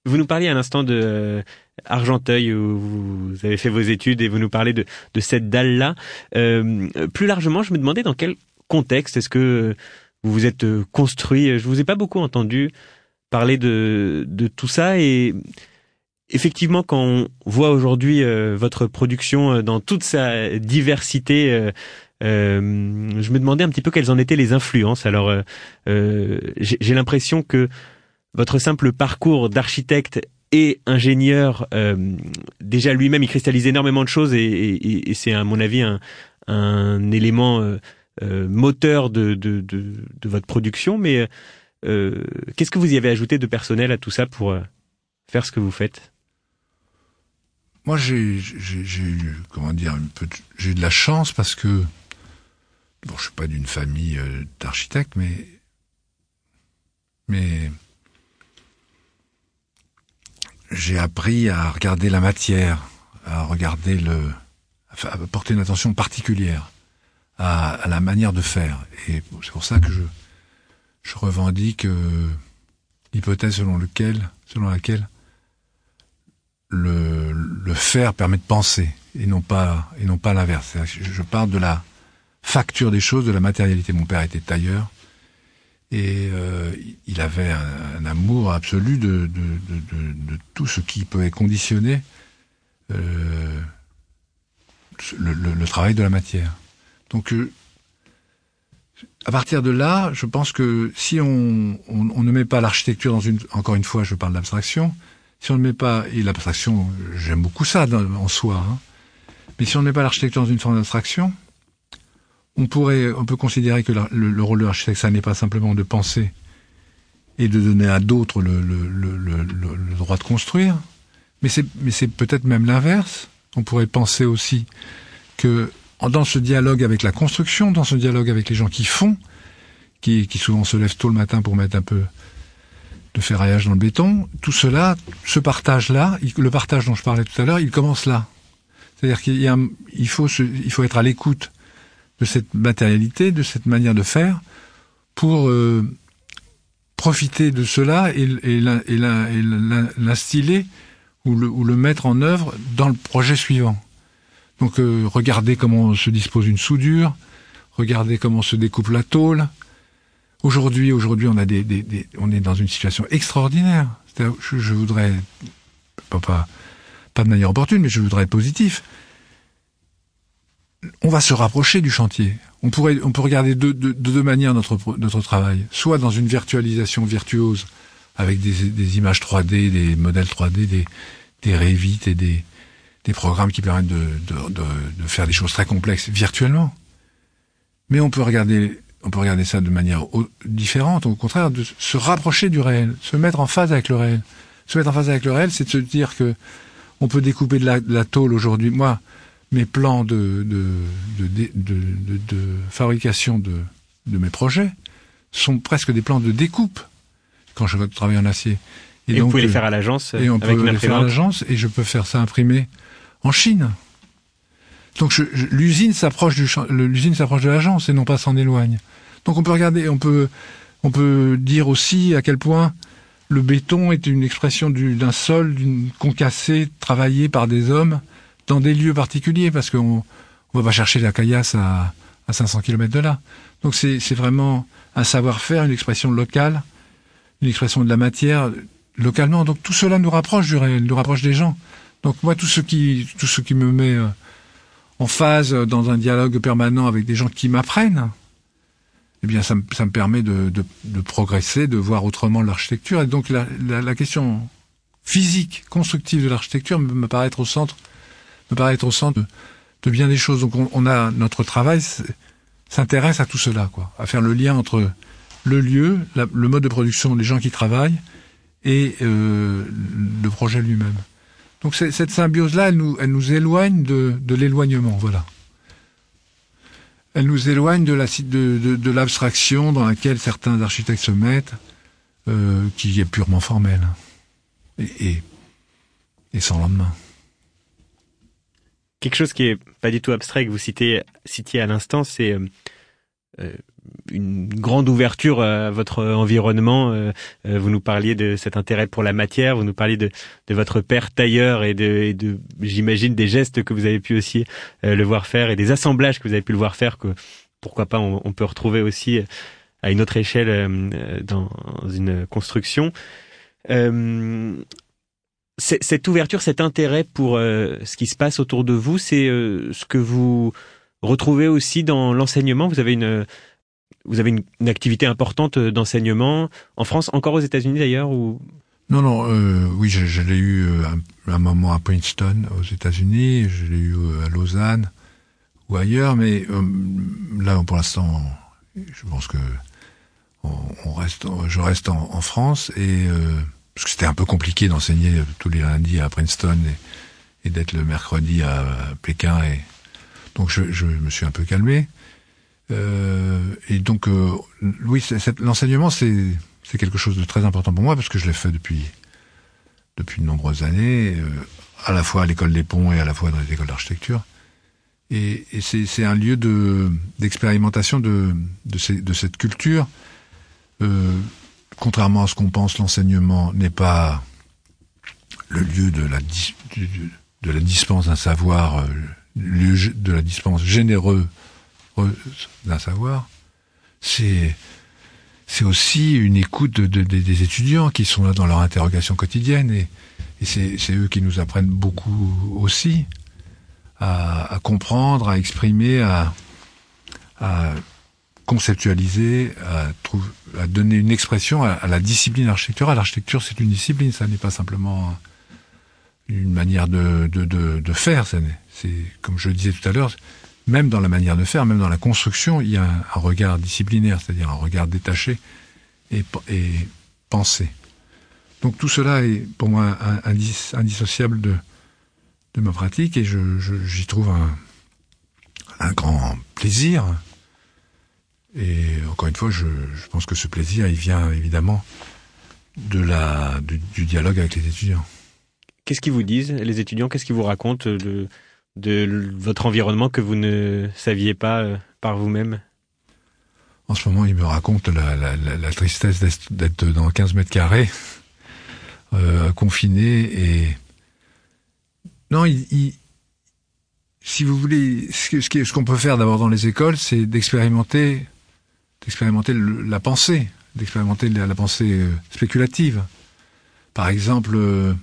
Vous nous parliez à l'instant de euh, Argenteuil où vous avez fait vos études et vous nous parlez de, cette dalle-là. Euh, plus largement, je me demandais dans quel contexte est-ce que vous vous êtes euh, construit. Je vous ai pas beaucoup entendu parler de, de tout ça et effectivement, quand on voit aujourd'hui euh, votre production euh, dans toute sa diversité, euh, je me demandais un petit peu quelles en étaient les influences. Alors, j'ai l'impression que votre simple parcours d'architecte et ingénieur, déjà lui-même, il cristallise énormément de choses et, c'est à mon avis un, élément moteur de, votre production. Mais qu'est-ce que vous y avez ajouté de personnel à tout ça pour faire ce que vous faites? Moi, j'ai, eu, comment dire, j'ai de la chance parce que, bon, je suis pas d'une famille euh, d'architectes, mais, mais j'ai appris à regarder la matière, à regarder le, à porter une attention particulière à, la manière de faire. Et c'est pour ça que je, je revendique euh, l'hypothèse selon lequel, selon laquelle le, le faire permet de penser et non pas l'inverse. Je, parle de la facture des choses, de la matérialité. Mon père était tailleur et euh, il avait un, amour absolu de, tout ce qui peut conditionner euh, le, travail de la matière. Donc euh, à partir de là, je pense que si on ne met pas l'architecture dans une, encore une fois, je parle d'abstraction, si on ne met pas, et l'abstraction, j'aime beaucoup ça en soi, hein, mais si on ne met pas l'architecture dans une forme d'abstraction, on pourrait, on peut considérer que le, rôle de l'architecte, ça n'est pas simplement de penser et de donner à d'autres le, le, droit de construire, mais c'est, mais c'est peut-être même l'inverse. On pourrait penser aussi que dans ce dialogue avec la construction, dans ce dialogue avec les gens qui font, qui, qui souvent se lèvent tôt le matin pour mettre un peu de ferraillage dans le béton, tout cela, ce partage-là, le partage dont je parlais tout à l'heure, il commence là. C'est-à-dire qu'il faut, être à l'écoute de cette matérialité, de cette manière de faire, pour euh, profiter de cela et, et, l'instiller ou le, ou le mettre en œuvre dans le projet suivant. Donc euh, regardez comment se dispose une soudure, regardez comment se découpe la tôle, Aujourd'hui, aujourd'hui, on a des, des, on est dans une situation extraordinaire. Je, je, voudrais pas, pas de manière opportune, mais je voudrais être positif. On va se rapprocher du chantier. On pourrait, on peut regarder de, de, de deux manières notre notre travail. Soit dans une virtualisation virtuose avec des, des images 3D, des modèles 3D, des des Revit et des des programmes qui permettent de, de, de faire des choses très complexes virtuellement. Mais on peut regarder, on peut regarder ça de manière différente, au contraire, de se rapprocher du réel, se mettre en phase avec le réel. Se mettre en phase avec le réel, c'est de se dire que on peut découper de la, de la tôle aujourd'hui. Moi, mes plans de, de, de, de fabrication de, mes projets sont presque des plans de découpe quand je travaille en acier. Et, donc, vous pouvez les faire à l'agence Et on avec peut les faire à l'agence et je peux faire ça imprimé en Chine. Donc l'usine s'approche du l'usine s'approche de l'agence et non pas s'en éloigne. Donc on peut regarder, on peut on peut dire aussi à quel point le béton est une expression d'un sol d'une concassé travaillé par des hommes dans des lieux particuliers parce qu'on on va pas chercher la caillasse à, à 500 km de là. Donc c'est vraiment un savoir-faire, une expression locale, une expression de la matière localement. Donc tout cela nous rapproche du réel, nous rapproche des gens. Donc moi tout ce qui tout ce qui me met euh, en phase dans un dialogue permanent avec des gens qui m'apprennent, eh bien ça me, permet de, progresser, de voir autrement l'architecture. Et donc la, question physique, constructive de l'architecture me, paraît être au centre, me paraît au centre de, bien des choses. Donc on, on a notre travail s'intéresse à tout cela, quoi, à faire le lien entre le lieu, le mode de production, les gens qui travaillent et euh, le projet lui-même. Donc cette symbiose-là, elle nous, elle nous éloigne de, de l'éloignement, voilà. Elle nous éloigne de, la, de, de, de l'abstraction dans laquelle certains architectes se mettent, euh, qui est purement formelle et, et, et sans lendemain. Quelque chose qui est pas du tout abstrait que vous citez, citiez à l'instant, c'est euh, euh, une grande ouverture à votre environnement. Euh, vous nous parliez de cet intérêt pour la matière, vous nous parliez de, votre père tailleur et de, j'imagine, des gestes que vous avez pu aussi le voir faire et des assemblages que vous avez pu le voir faire que pourquoi pas on, peut retrouver aussi à une autre échelle dans une construction. Euh, cette ouverture, cet intérêt pour euh, ce qui se passe autour de vous, c'est euh, ce que vous retrouvez aussi dans l'enseignement? Vous avez une vous avez une, activité importante d'enseignement en France, encore aux États-Unis d'ailleurs ou? Non, non. Euh, oui, je, l'ai eu un, un, moment à Princeton aux États-Unis, je l'ai eu à Lausanne ou ailleurs, mais là pour l'instant, je pense que je reste en, France parce que c'était un peu compliqué d'enseigner tous les lundis à Princeton et, d'être le mercredi à Pékin. Et donc je me suis un peu calmé. Euh, et donc euh, oui, l'enseignement c'est c'est quelque chose de très important pour moi parce que je l'ai fait depuis depuis de nombreuses années, euh, à la fois à l'école des ponts et à la fois dans les écoles d'architecture. Et, et c'est un lieu de d'expérimentation de de, de, cette culture euh, contrairement à ce qu'on pense, l'enseignement n'est pas le lieu de la, de la dispense d'un savoir, lieu de la dispense généreuse d'un savoir. C'est c'est aussi une écoute de, de, des étudiants qui sont là dans leur interrogation quotidienne et, c'est eux qui nous apprennent beaucoup aussi à, comprendre, à exprimer, à, conceptualiser, à, donner une expression à, la discipline architecturale. L'architecture, c'est une discipline, ça n'est pas simplement une manière de, de, de, de faire. C'est, comme je le disais tout à l'heure, même dans la manière de faire, même dans la construction, il y a un, regard disciplinaire, c'est-à-dire un regard détaché et, pensé. Donc tout cela est pour moi indissociable de, ma pratique et je, je, j'y trouve un, grand plaisir et encore une fois, je, je, pense que ce plaisir, il vient évidemment de la, du, dialogue avec les étudiants. Qu'est-ce qu'ils vous disent, les étudiants? Qu'est-ce qu'ils vous racontent de votre environnement que vous ne saviez pas euh, par vous-même? En ce moment, ils me racontent la, tristesse d'être dans 15 mètres carrés, euh, confiné et... Non, ils, si vous voulez, ce qu'on peut faire d'abord dans les écoles, c'est d'expérimenter d'expérimenter la pensée, d'expérimenter la, la, pensée euh, spéculative. Par exemple, euh,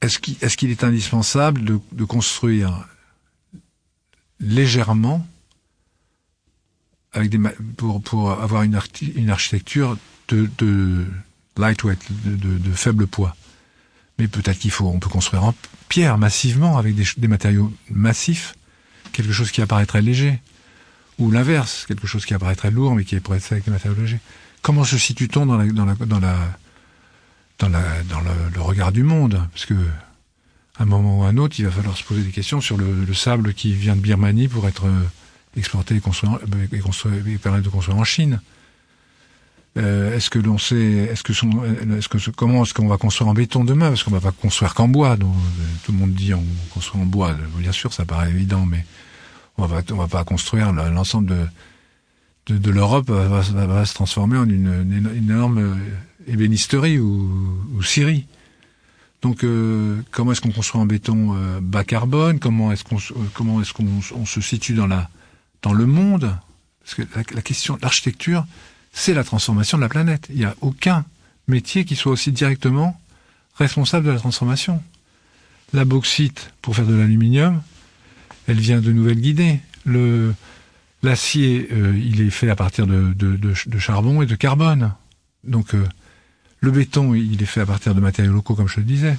est-ce qu'il est, est, indispensable de, construire légèrement avec des, pour, pour avoir une, une architecture de, lightweight, de faible poids? Mais peut-être qu'il faut, on peut construire en pierre massivement avec des, des matériaux massifs quelque chose qui apparaîtrait léger, ou l'inverse, quelque chose qui apparaîtrait lourd mais qui pourrait être fait avec des matériaux légers. Comment se situe-t-on dans la, dans la, dans la, dans, la, dans le, regard du monde Parce que à un moment ou à un autre, il va falloir se poser des questions sur le, sable qui vient de Birmanie pour être euh, exporté et, construit, et, construit, et permettre de construire en Chine. Euh, est-ce que l'on sait, est-ce que, son, est-ce que comment est-ce qu'on va construire en béton demain? Parce qu'on va pas construire qu'en bois. Donc, euh, tout le monde dit on construit en bois. Bien sûr, ça paraît évident, mais on va on va pas construire l'ensemble de de, l'Europe va, va, se transformer en une, une, énorme euh, ébénisterie ou, ou scierie. Donc, comment est-ce qu'on construit en béton bas carbone? Comment est-ce qu'on comment est-ce qu'on on se situe dans la dans le monde? Parce que la, la question, l'architecture, c'est la transformation de la planète. Il n'y a aucun métier qui soit aussi directement responsable de la transformation. La bauxite, pour faire de l'aluminium, elle vient de Nouvelle-Guinée. Le, l'acier, euh, il est fait à partir de, de, charbon et de carbone. Donc, euh, le béton, il est fait à partir de matériaux locaux, comme je le disais.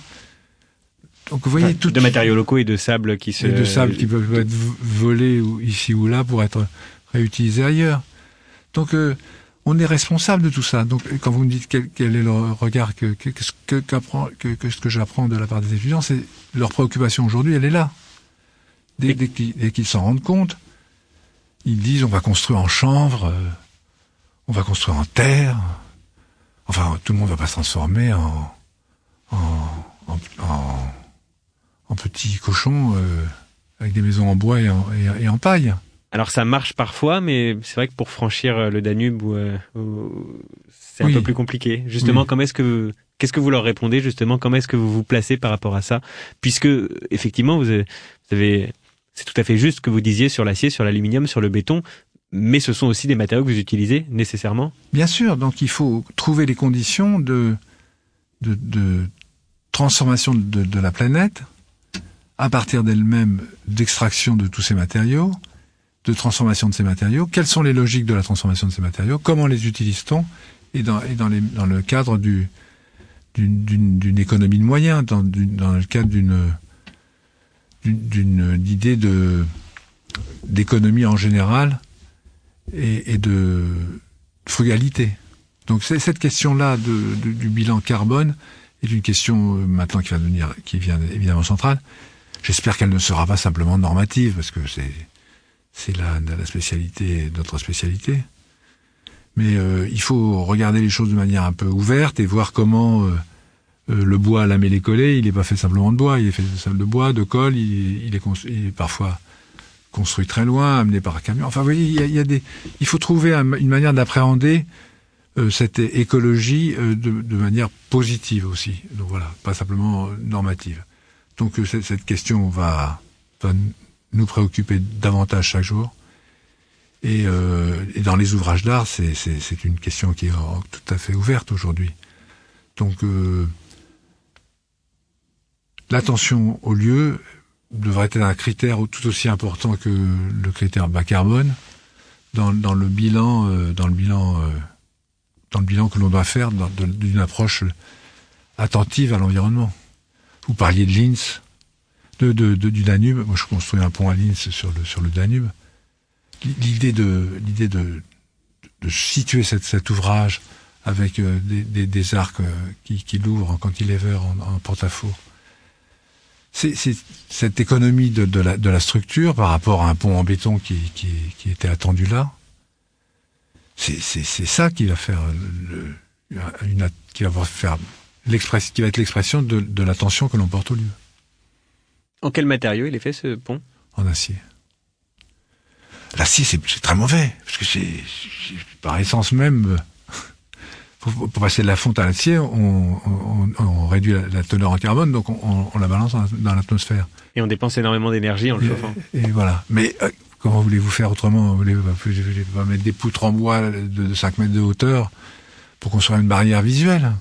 Donc, vous voyez tout. De matériaux locaux et de sable qui se. Et de sable qui peuvent être volés ici ou là pour être réutilisés ailleurs. Donc, euh, on est responsable de tout ça. Donc, quand vous me dites quel, est le regard que, que, que, que, ce que j'apprends de la part des étudiants, c'est leur préoccupation aujourd'hui, elle est là. Dès, dès qu'ils s'en rendent compte, ils disent on va construire en chanvre, euh, on va construire en terre. Enfin, tout le monde va pas se transformer en en, en, en, petits cochons euh, avec des maisons en bois et en, et en paille. Alors ça marche parfois, mais c'est vrai que pour franchir euh, le Danube, euh, c'est un peu plus compliqué. Justement, comment est-ce que qu'est-ce que vous leur répondez justement? Comment est-ce que vous vous placez par rapport à ça? Puisque effectivement, vous avez, c'est tout à fait juste ce que vous disiez sur l'acier, sur l'aluminium, sur le béton. Mais ce sont aussi des matériaux que vous utilisez nécessairement? Bien sûr, donc il faut trouver les conditions de de, de transformation de, de la planète à partir d'elle-même, d'extraction de tous ces matériaux, de transformation de ces matériaux, quelles sont les logiques de la transformation de ces matériaux, comment les utilise-t-on, et dans, et dans, les, dans le cadre du, d'une, économie de moyens, dans, dans le cadre d'une, d'une, idée de, d'économie en général et, et de frugalité. Donc cette question-là du bilan carbone est une question euh, maintenant qui va devenir, qui vient évidemment centrale. J'espère qu'elle ne sera pas simplement normative, parce que c'est c'est la, la spécialité, notre spécialité. Mais euh, il faut regarder les choses de manière un peu ouverte et voir comment euh, euh, le bois lamellé collé, il n'est pas fait simplement de bois, il est fait de bois, de colle, il, il, est, il est parfois construit très loin, amené par un camion. Enfin, vous voyez, il y a, des, il faut trouver une manière d'appréhender cette écologie de, de, manière positive aussi. Donc voilà, pas simplement normative. Donc cette question va, va nous préoccuper davantage chaque jour. Et, euh, et dans les ouvrages d'art, c'est une question qui est tout à fait ouverte aujourd'hui. Donc, euh, l'attention au lieu devrait être un critère tout aussi important que le critère bas carbone dans, le bilan, euh, dans le bilan, euh, dans le bilan que l'on doit faire d'une approche attentive à l'environnement. Vous parliez de Linz, de, du Danube. Moi, je construis un pont à Linz sur le, sur le Danube. L'idée de, l'idée de, de situer cet ouvrage avec euh, des, arcs euh, qui, qui l'ouvrent en cantilever, en, en porte-à-faux. C'est cette économie de, de, la, de la structure par rapport à un pont en béton qui, qui, qui était attendu là. C'est ça qui va faire le, une, qui va faire l'expression, qui va être l'expression de, de l'attention que l'on porte au lieu. En quel matériau il est fait ce pont? En acier. L'acier, c'est très mauvais, parce que c'est par essence même, pour, passer de la fonte à l'acier, on, on, on, réduit la, teneur en carbone, donc on, la balance dans l'atmosphère. Et on dépense énormément d'énergie en le chauffant. Et, voilà. Mais euh, comment voulez-vous faire autrement? Vous voulez pas mettre des poutres en bois de, de 5 mètres de hauteur pour construire une barrière visuelle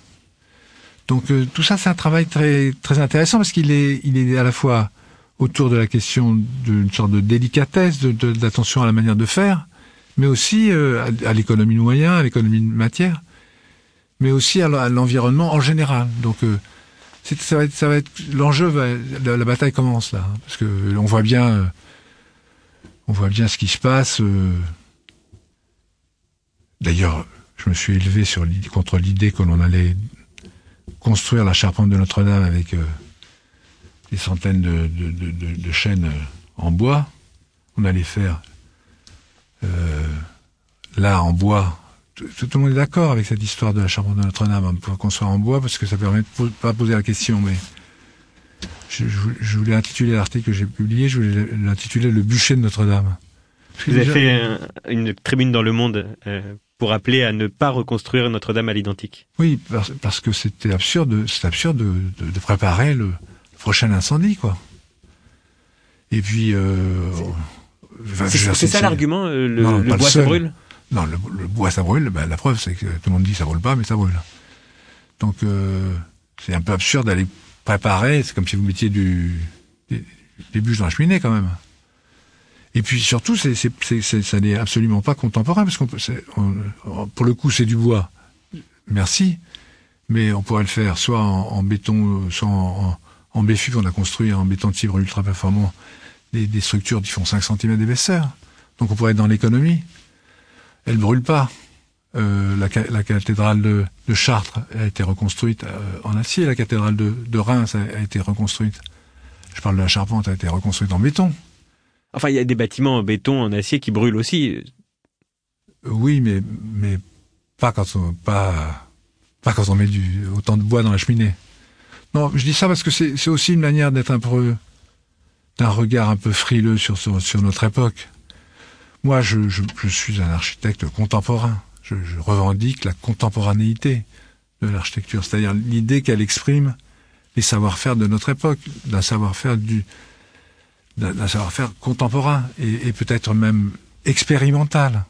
donc euh, tout ça, c'est un travail très très intéressant parce qu'il est il est à la fois autour de la question d'une sorte de délicatesse, de, d'attention à la manière de faire, mais aussi euh, à, l'économie de moyens, à l'économie de matière, mais aussi à, l'environnement en général. Donc euh, ça va être, être l'enjeu, la, bataille commence là, hein, parce que on voit bien on voit bien ce qui se passe. Euh. D'ailleurs, je me suis élevé sur contre l'idée que l'on allait construire la charpente de Notre-Dame avec euh, des centaines de, de, chaînes euh, en bois. On allait faire là en bois. Tout, le monde est d'accord avec cette histoire de la charpente de Notre-Dame. On peut construire en bois parce que ça permet de pas poser la question, mais je, voulais intituler l'article que j'ai publié, je voulais l'intituler Le bûcher de Notre-Dame. Vous avez fait une tribune dans Le Monde euh, pour appeler à ne pas reconstruire Notre-Dame à l'identique. Oui, parce, que c'était absurde, c'est absurde de, préparer le prochain incendie, quoi. Et puis, euh, c'est ça l'argument, euh, le, bois ça brûle? Non, le, bois ça brûle. Ben, la preuve, c'est que tout le monde dit ça brûle pas, mais ça brûle. Donc, c'est un peu absurde d'aller préparer, c'est comme si vous mettiez du, des, bûches dans la cheminée quand même. Et puis surtout, c'est, ça n'est absolument pas contemporain, parce qu'on pour le coup, c'est du bois. Merci. Mais on pourrait le faire soit en, béton, soit en, en, béfu, on a construit en béton de fibre ultra performant des, des structures qui font 5 cm d'épaisseur. Donc on pourrait être dans l'économie. Elle brûle pas. Euh, la, cathédrale de, Chartres a été reconstruite euh, en acier, la cathédrale de, Reims a, été reconstruite. Je parle de la charpente, a été reconstruite en béton. Enfin, il y a des bâtiments en béton, en acier qui brûlent aussi. Oui, mais mais pas quand on pas pas quand on met du autant de bois dans la cheminée. Non, je dis ça parce que c'est aussi une manière d'être un peu d'un regard un peu frileux sur, sur, notre époque. Moi, je, suis un architecte contemporain je, revendique la contemporanéité de l'architecture, c'est-à-dire l'idée qu'elle exprime les savoir-faire de notre époque, d'un savoir-faire du d'un savoir-faire contemporain et, peut-être même expérimental.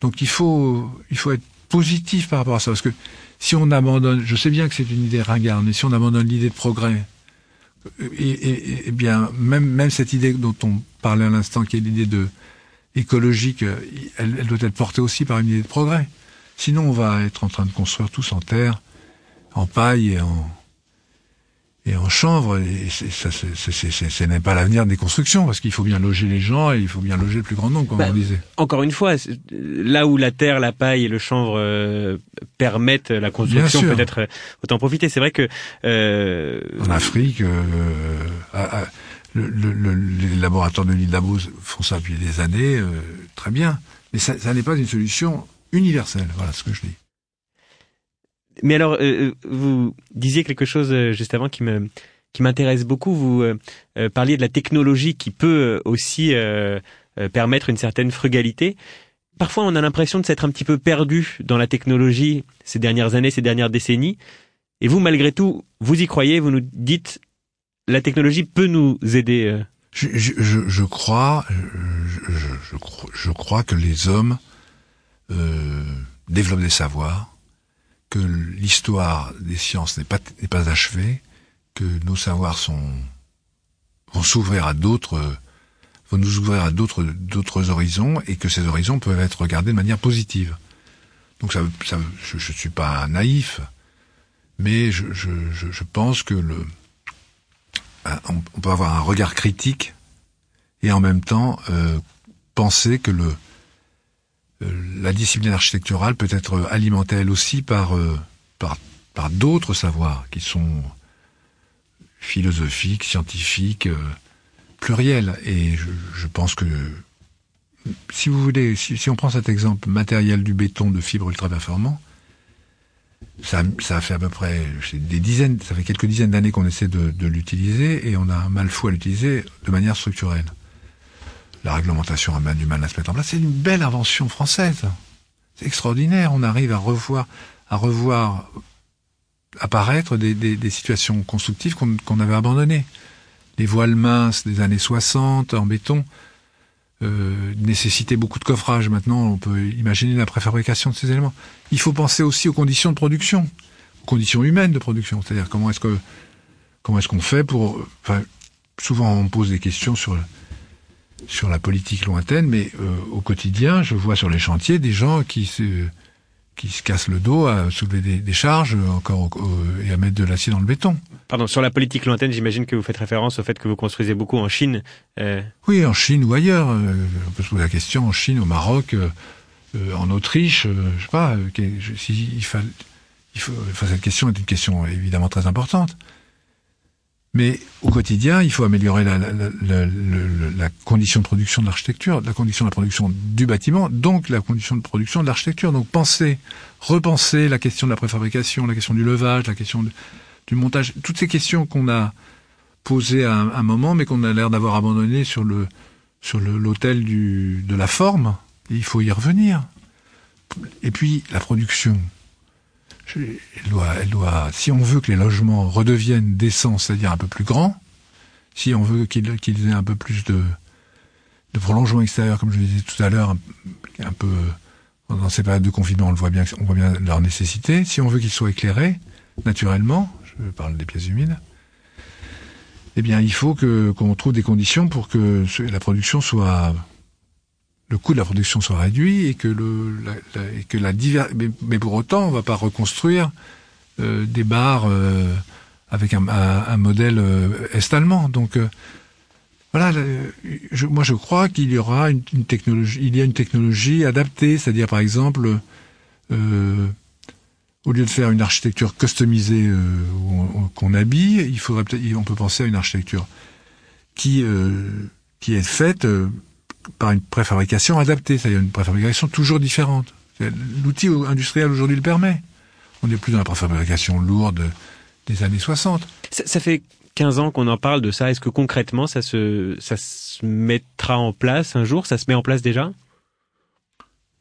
Donc il faut il faut être positif par rapport à ça parce que si on abandonne, je sais bien que c'est une idée ringarde, mais si on abandonne l'idée de progrès, et, et, bien même même cette idée dont on parlait à l'instant, qui est l'idée de écologique, euh, elle, doit être portée aussi par une idée de progrès. Sinon, on va être en train de construire tous en terre, en paille et en, et en chanvre. Et ça, ce n'est pas l'avenir des constructions, parce qu'il faut bien loger les gens et il faut bien loger le plus grand nombre, comme bah, on disait. Encore une fois, là où la terre, la paille et le chanvre euh, permettent la construction, peut-être euh, autant profiter. C'est vrai que en Afrique, le, les laboratoires de l'île d'Abo font ça depuis des années, euh, très bien. Mais ça, n'est pas une solution universelle. Voilà ce que je dis. Mais alors, euh, euh, vous disiez quelque chose juste avant qui me qui m'intéresse beaucoup. Vous parliez de la technologie qui peut aussi permettre une certaine frugalité. Parfois, on a l'impression de s'être un petit peu perdu dans la technologie ces dernières années, ces dernières décennies. Et vous, malgré tout, vous y croyez. Vous nous dites la technologie peut nous aider euh. je, je, je, crois, je, je, crois que les hommes euh, développent des savoirs, que l'histoire des sciences n'est pas pas achevée, que nos savoirs sont vont s'ouvrir à d'autres vont nous ouvrir à d'autres d'autres horizons et que ces horizons peuvent être regardés de manière positive. Donc ça, ça je, ne suis pas naïf, mais je, je, je pense que le on peut avoir un regard critique et en même temps euh, penser que euh, la discipline architecturale peut être alimentée elle aussi par euh, d'autres savoirs qui sont philosophiques, scientifiques, pluriels. Et je, pense que si vous voulez, si, si, on prend cet exemple matériel du béton de fibre ultra performant, ça, ça fait à peu près des dizaines, ça fait quelques dizaines d'années qu'on essaie de, l'utiliser et on a mal fou à l'utiliser de manière structurelle. La réglementation a du mal à se mettre en place. C'est une belle invention française. C'est extraordinaire. On arrive à revoir, à revoir apparaître des situations constructives qu'on avait abandonnées. Les voiles minces des années 60 en béton, euh, beaucoup de coffrage. Maintenant, on peut imaginer la préfabrication de ces éléments. Il faut penser aussi aux conditions de production, aux conditions humaines de production. C'est-à-dire comment est-ce que comment est-ce qu'on fait pour. Enfin, souvent on pose des questions sur sur la politique lointaine, mais euh, au quotidien, je vois sur les chantiers des gens qui se qui se cassent le dos à soulever des, des charges encore et à mettre de l'acier dans le béton. Pardon, sur la politique lointaine, j'imagine que vous faites référence au fait que vous construisez beaucoup en Chine. Euh... Oui, en Chine ou ailleurs. Euh, on peut se poser la question en Chine, au Maroc, euh, en Autriche, je sais pas. Si, il, faut, il faut, cette question est une question évidemment très importante. Mais au quotidien, il faut améliorer la, condition de production de l'architecture, la condition de la production du bâtiment, donc la condition de production de l'architecture. Donc penser, repenser la question de la préfabrication, la question du levage, la question du montage, toutes ces questions qu'on a posées à un, moment, mais qu'on a l'air d'avoir abandonnées sur le sur l'autel de la forme. il faut y revenir. Et puis la production elle doit, elle doit, si on veut que les logements redeviennent décents, c'est-à-dire un peu plus grands, si on veut qu'ils aient un peu plus de, de prolongement extérieur, comme je disais tout à l'heure, un, peu dans ces périodes de confinement, on le voit bien, on voit bien leur nécessité. Si on veut qu'ils soient éclairés naturellement, je parle des pièces humides, eh bien, il faut que qu'on trouve des conditions pour que la production soit le coût de la production soit réduit et que le la, et que la mais, pour autant on va pas reconstruire euh, des bars euh, avec un, un, modèle euh, est-allemand donc euh, voilà je, moi je crois qu'il y aura une, une, technologie il y a une technologie adaptée. C'est-à-dire par exemple au lieu de faire une architecture customisée qu'on habille il faudrait peut-être on peut penser à une architecture qui qui est faite par une préfabrication adaptée, c'est-à-dire une préfabrication toujours différente. L'outil industriel aujourd'hui le permet. On n'est plus dans la préfabrication lourde des années 60. Ça, ça fait 15 ans qu'on en parle de ça. Est-ce que concrètement, ça se, ça se mettra en place un jour? Ça se met en place déjà?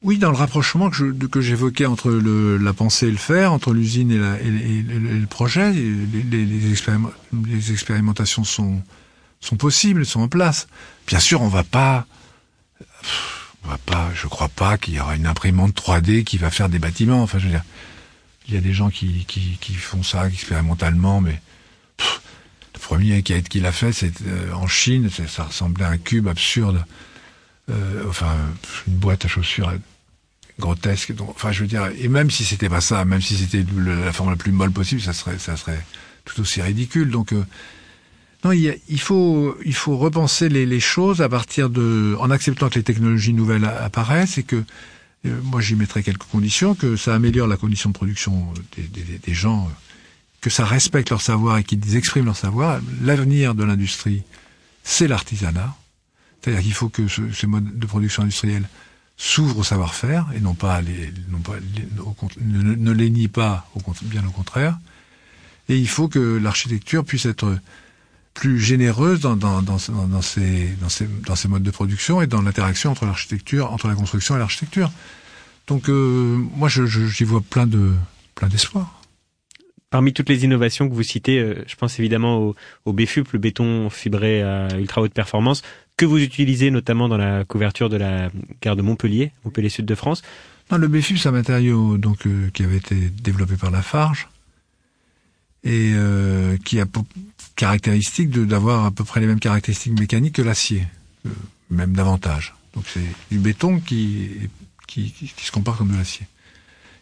Oui, dans le rapprochement que j'évoquais entre le, la pensée et le faire, entre l'usine et, la, et, et, le projet, les, les, les, expérimentations sont, sont possibles, sont en place. Bien sûr, on va pas va pas, je crois pas qu'il y aura une imprimante 3D qui va faire des bâtiments. Enfin, je veux dire, il y a des gens qui, qui, qui font ça expérimentalement, mais le premier qui, l'a fait, c'est euh, en Chine. Ça ressemblait à un cube absurde. Euh, enfin, une boîte à chaussures grotesque. Donc, enfin, je veux dire, et même si c'était pas ça, même si c'était la forme la plus molle possible, ça serait, ça serait tout aussi ridicule. Donc, euh, non, il, il, faut il faut repenser les, les, choses à partir de en acceptant que les technologies nouvelles apparaissent et que euh, moi j'y mettrai quelques conditions que ça améliore la condition de production des, des, des gens, que ça respecte leur savoir et qu'ils expriment leur savoir. L'avenir de l'industrie, c'est l'artisanat, c'est-à-dire qu'il faut que ce, ces modes de production industrielle s'ouvrent au savoir-faire et non pas les non pas ne, ne, les nie pas, au, bien au contraire. Et il faut que l'architecture puisse être plus généreuse dans, dans, dans, dans, ces, modes de production et dans l'interaction entre l'architecture, entre la construction et l'architecture. Donc euh, moi, j'y je, vois plein de plein d'espoir. Parmi toutes les innovations que vous citez, euh, je pense évidemment au, au BFUP, le béton fibré à ultra haute performance, que vous utilisez notamment dans la couverture de la gare de Montpellier, Montpellier Sud de France. Non, le BFUP, c'est un matériau donc euh, qui avait été développé par la Farge et euh, qui a caractéristique d'avoir à peu près les mêmes caractéristiques mécaniques que l'acier, euh, même davantage. Donc c'est du béton qui, qui, se compare comme de l'acier.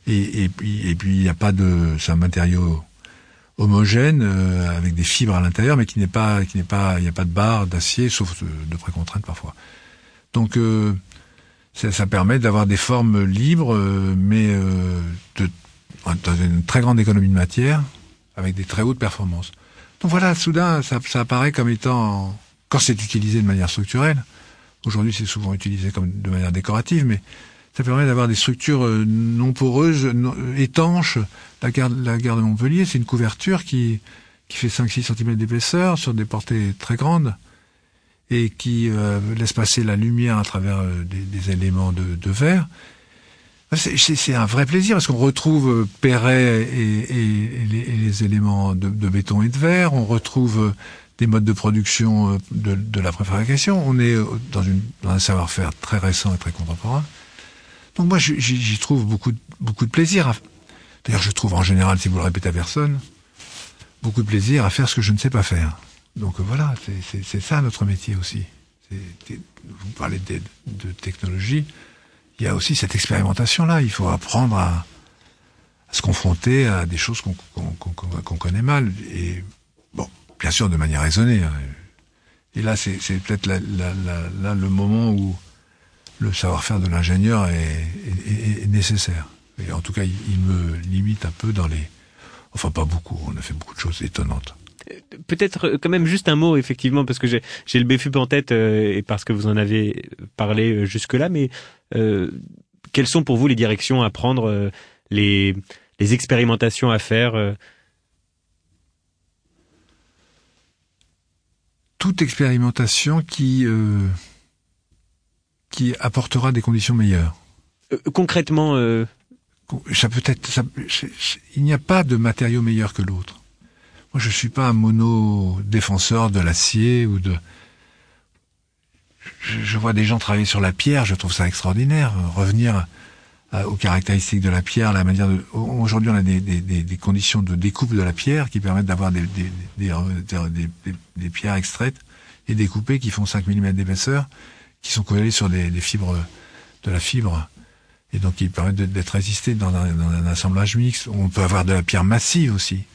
Et, et, puis et puis il n'y a pas de, c'est un matériau homogène euh, avec des fibres à l'intérieur, mais qui n'est pas, qui n'est pas, il n'y a pas de barre d'acier, sauf de, de précontrainte parfois. Donc euh, ça, permet d'avoir des formes libres, mais dans une très grande économie de matière avec des très hautes performances. Donc voilà, soudain, ça, apparaît comme étant, quand c'est utilisé de manière structurelle, aujourd'hui c'est souvent utilisé comme de manière décorative, mais ça permet d'avoir des structures euh, non poreuses, euh, étanches. La gare, de Montpellier, c'est une couverture qui, qui fait 5-6 cm d'épaisseur sur des portées très grandes et qui euh, laisse passer la lumière à travers des, éléments de verre c'est un vrai plaisir parce qu'on retrouve euh, Perret et, les, éléments de, béton et de verre, on retrouve euh, des modes de production euh, de, la préfabrication. On est dans, un savoir-faire très récent et très contemporain. Donc moi, j'y trouve beaucoup, beaucoup de plaisir. D'ailleurs, je trouve en général, si vous le répétez à personne, beaucoup de plaisir à faire ce que je ne sais pas faire. Donc voilà, c'est ça notre métier aussi. Vous parlez de technologie il y a aussi cette expérimentation-là. Il faut apprendre à, se confronter à des choses qu'on connaît mal. Et bon, bien sûr, de manière raisonnée. Hein. Et là, c'est peut-être là, le moment où le savoir-faire de l'ingénieur est, nécessaire. En tout cas, il, me limite un peu dans les... Enfin, pas beaucoup. On a fait beaucoup de choses étonnantes. Peut-être euh, quand même juste un mot, effectivement, parce que j'ai le BFUP en tête euh, et parce que vous en avez parlé euh, jusque-là, mais quelles sont pour vous les directions à prendre, les, les expérimentations à faire Toute expérimentation qui, qui apportera des conditions meilleures. concrètement ça peut être, ça, il n'y a pas de matériau meilleur que l'autre. Moi, je suis pas un mono défenseur de l'acier ou de. Je, vois des gens travailler sur la pierre, je trouve ça extraordinaire. Revenir aux caractéristiques de la pierre, la manière de. Aujourd'hui, on a des, conditions de découpe de la pierre qui permettent d'avoir des, des, pierres extraites et découpées qui font 5 mm d'épaisseur, qui sont collées sur des, fibres de la fibre et donc qui permettent d'être résistés dans un, dans un assemblage mixte. On peut avoir de la pierre massive aussi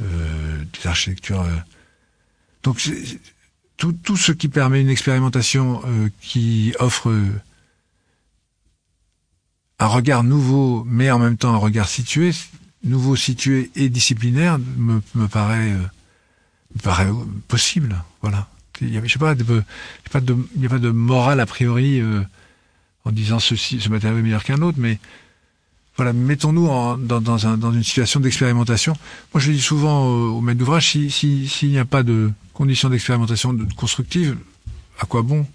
des architectures. Euh. Donc tout, tout ce qui permet une expérimentation euh, qui offre un regard nouveau, mais en même temps un regard situé, nouveau, situé et disciplinaire, me, me paraît, me paraît possible. Voilà. Il y a, je sais pas, de, pas de, il n'y a pas de morale a priori en disant ceci, ce matériau est meilleur qu'un autre, mais mettons-nous dans, dans, un, dans, une situation d'expérimentation. Moi, je dis souvent au, maître d'ouvrage, s'il si, s'il n'y a pas de conditions d'expérimentation constructive, à quoi bon?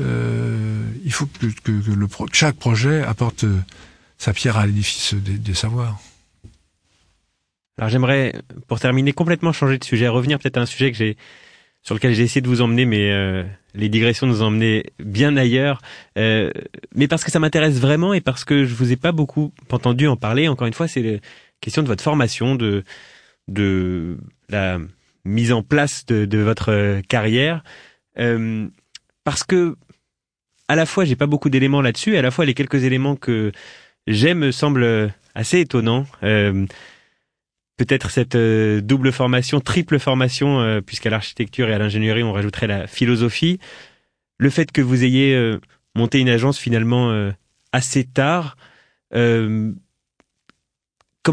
Euh, Il faut que, chaque projet apporte euh, sa pierre à l'édifice des, des savoirs. Alors j'aimerais, pour terminer, complètement changer de sujet, revenir peut-être à un sujet que j'ai sur lequel j'ai essayé de vous emmener, mais euh, les digressions nous ont bien ailleurs. Euh, mais parce que ça m'intéresse vraiment et parce que je vous ai pas beaucoup entendu en parler. Encore une fois, c'est la question de votre formation, de de la mise en place de, de votre euh, carrière, euh, parce que à la fois j'ai pas beaucoup d'éléments là-dessus, à la fois les quelques éléments que j'aime me semblent assez étonnants. Peut-être cette euh, double formation, triple formation, euh, puisqu'à l'architecture et à l'ingénierie, on rajouterait la philosophie. Le fait que vous ayez euh, monté une agence finalement assez tard, comment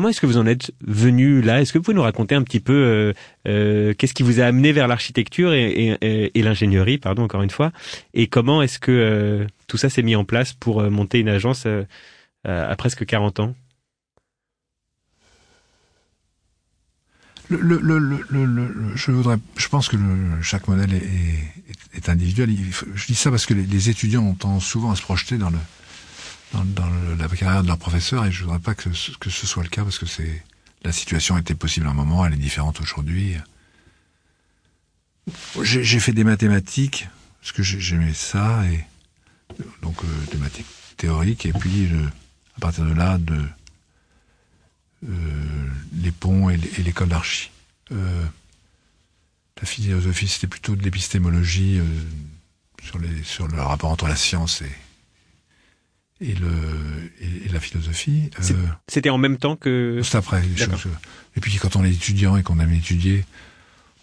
est-ce que vous en êtes venu là? Est-ce que vous pouvez nous raconter un petit peu qu'est-ce qui vous a amené vers l'architecture et, et l'ingénierie, pardon encore une fois, et comment est-ce que tout ça s'est mis en place pour monter une agence à presque 40 ans? Le, le, le, je voudrais, je pense que chaque modèle est, est, individuel. je dis ça parce que les, étudiants ont tendance souvent à se projeter dans le dans, dans la carrière de leur professeur et je voudrais pas que, ce soit le cas parce que c'est la situation était possible à un moment, elle est différente aujourd'hui. J'ai fait des mathématiques parce que j'aimais ça et donc euh, des mathématiques théoriques et puis à partir de là de euh, les ponts et l'école d'archi. Euh, la philosophie, c'était plutôt de l'épistémologie euh, sur, les, sur le rapport entre la science et, et, le, et, la philosophie. C'était en même temps que... C'est après. Et puis quand on est étudiant et qu'on aime étudier,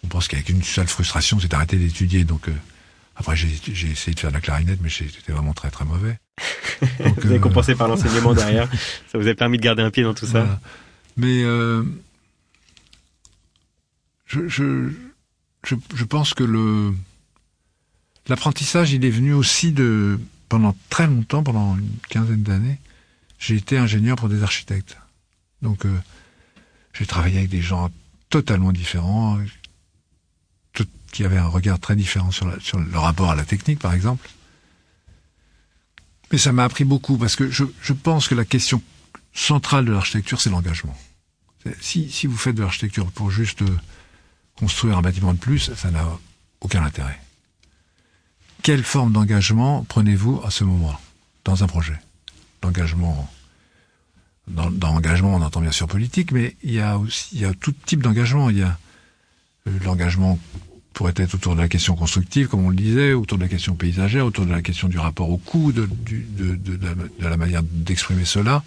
on pense qu'avec une seule frustration, c'est d'arrêter d'étudier. Donc après, j'ai essayé de faire de la clarinette, mais j'étais vraiment très très mauvais. Donc, vous avez compensé par l'enseignement derrière. Ça vous a permis de garder un pied dans tout ça. Mais euh, je, je, je, pense que le l'apprentissage, il est venu aussi de pendant très longtemps, pendant une quinzaine d'années, j'ai été ingénieur pour des architectes. Donc euh, j'ai travaillé avec des gens totalement différents, qui avaient un regard très différent sur, la, sur le rapport à la technique, par exemple. Mais ça m'a appris beaucoup parce que je, je pense que la question centrale de l'architecture, c'est l'engagement. Si, vous faites de l'architecture pour juste euh, construire un bâtiment de plus, ça n'a aucun intérêt. Quelle forme d'engagement prenez-vous à ce moment dans un projet? L'engagement, dans, dans on entend bien sûr politique, mais il y a aussi il y a tout type d'engagement. Il y a euh, l'engagement pourrait être autour de la question constructive, comme on le disait, autour de la question paysagère, autour de la question du rapport au coût, de la manière d'exprimer cela.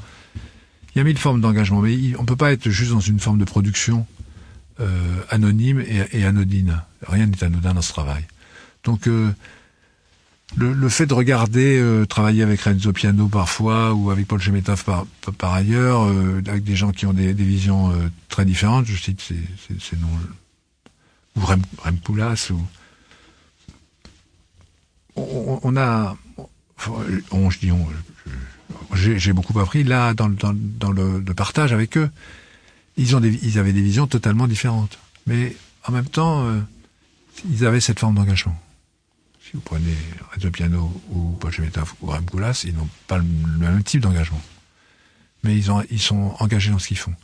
Il y a mille formes d'engagement, mais on peut pas être juste dans une forme de production euh, anonyme et, et, anodine. Rien n'est anodin dans ce travail. Donc euh, le, le, fait de regarder euh, travailler avec Renzo Piano parfois ou avec Paul Chemetov par, par ailleurs, euh, avec des gens qui ont des, des visions euh, très différentes, je cite ces, ces noms, ou Rem, Rem Poulas, ou on, on a, on, je dis on, j'ai beaucoup appris là dans, le, partage avec eux. Ils, avaient des visions totalement différentes, mais en même temps, euh, ils avaient cette forme d'engagement. Si vous prenez Renzo Piano ou Paul Chemetov ou Rem Koolhaas, ils n'ont pas le, même type d'engagement, mais ils, ont, ils sont engagés dans ce qu'ils font.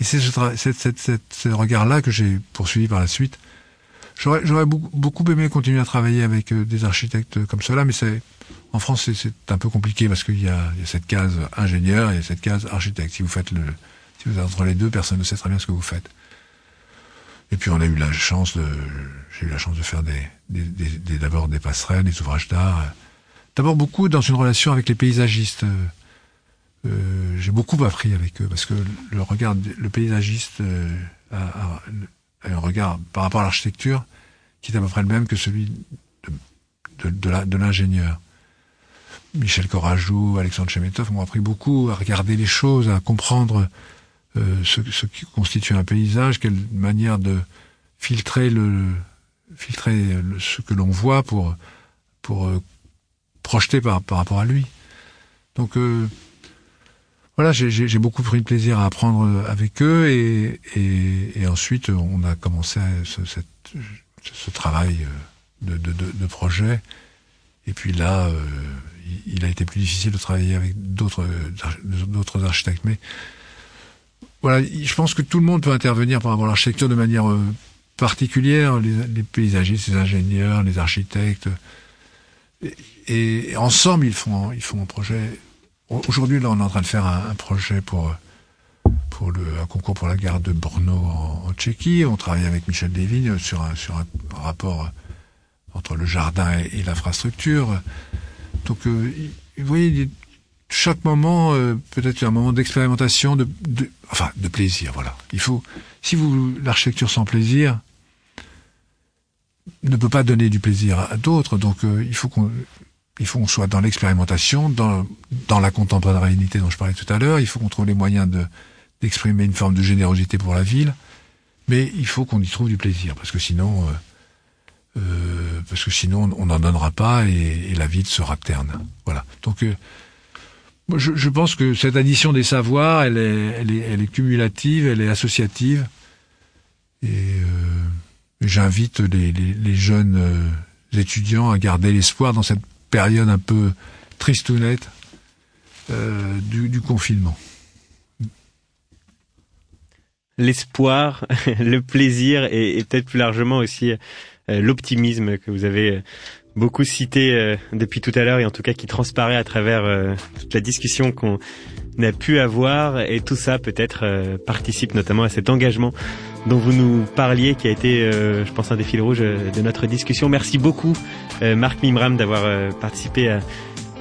Et c'est ce regard-là que j'ai poursuivi par la suite. J'aurais beaucoup, beaucoup aimé continuer à travailler avec euh, des architectes comme cela, mais c'est en France, c'est un peu compliqué parce qu'il y, y, a cette case ingénieur et cette case architecte. Si vous faites le, si vous êtes entre les deux, personne ne sait très bien ce que vous faites. Et puis on a eu la chance de, j'ai eu la chance de faire des, des, des, d'abord des passerelles, des ouvrages d'art. D'abord beaucoup dans une relation avec les paysagistes. Euh, j'ai beaucoup appris avec eux parce que le regard, le paysagiste euh, a, un regard par rapport à l'architecture qui est à peu près le même que celui de, de, de l'ingénieur. Michel Corajou, Alexandre Chemetov m'ont appris beaucoup à regarder les choses, à comprendre euh, ce, ce, qui constitue un paysage, quelle manière de filtrer le filtrer ce que l'on voit pour pour euh, projeter par, par rapport à lui. Donc euh, voilà, j'ai beaucoup pris de plaisir à apprendre avec eux et, ensuite on a commencé ce, cette, ce travail de, projet. Et puis là, euh, il a été plus difficile de travailler avec d'autres architectes. Mais voilà, je pense que tout le monde peut intervenir rapport à l'architecture de manière euh, particulière, les, les, paysagistes, les ingénieurs, les architectes. Et, et, ensemble, ils font ils font un projet. Aujourd'hui, là, on est en train de faire un, projet pour pour le un concours pour la gare de Brno en, Tchéquie. On travaille avec Michel Desvignes sur un sur un rapport entre le jardin et, et l'infrastructure. Donc, euh, vous voyez, chaque moment euh, peut-être un moment d'expérimentation, de, de, enfin de plaisir. Voilà. Il faut, si vous l'architecture sans plaisir ne peut pas donner du plaisir à d'autres. Donc, euh, il faut qu'on il faut qu'on soit dans l'expérimentation, dans, dans la contemporanéité dont je parlais tout à l'heure. Il faut qu'on trouve les moyens de d'exprimer une forme de générosité pour la ville, mais il faut qu'on y trouve du plaisir, parce que sinon, euh, euh, parce que sinon on n'en donnera pas et, et, la ville sera terne. Voilà. Donc euh, je, je, pense que cette addition des savoirs, elle est, elle est, elle est cumulative, elle est associative. Et euh, j'invite les, les, les, jeunes euh, étudiants à garder l'espoir dans cette période un peu tristounette euh, du, du confinement. L'espoir, le plaisir et, peut-être plus largement aussi euh, l'optimisme que vous avez euh, beaucoup cité euh, depuis tout à l'heure et en tout cas qui transparaît à travers toute la discussion qu'on a pu avoir et tout ça peut-être participe notamment à cet engagement dont vous nous parliez qui a été je pense un des fils rouges de notre discussion. Merci beaucoup Marc Mimram d'avoir participé à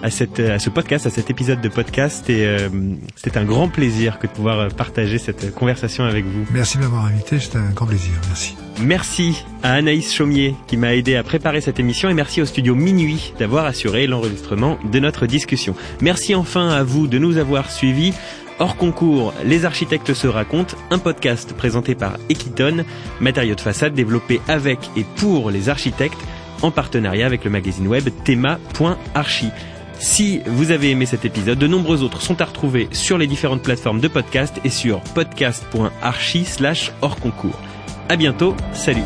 à, cette, à ce podcast, à cet épisode de podcast. Et euh, c'était un grand plaisir que de pouvoir euh, partager cette conversation avec vous. Merci de m'avoir invité, c'était un grand plaisir. Merci. Merci à Anaïs Chaumier qui m'a aidé à préparer cette émission et merci au studio Minuit d'avoir assuré l'enregistrement de notre discussion. Merci enfin à vous de nous avoir suivis. Hors concours, Les architectes se racontent, un podcast présenté par Equiton, matériaux de façade développé avec et pour les architectes en partenariat avec le magazine web thema.archi. Si vous avez aimé cet épisode, de nombreux autres sont à retrouver sur les différentes plateformes de podcast et sur podcast.archi slash hors concours. À bientôt, salut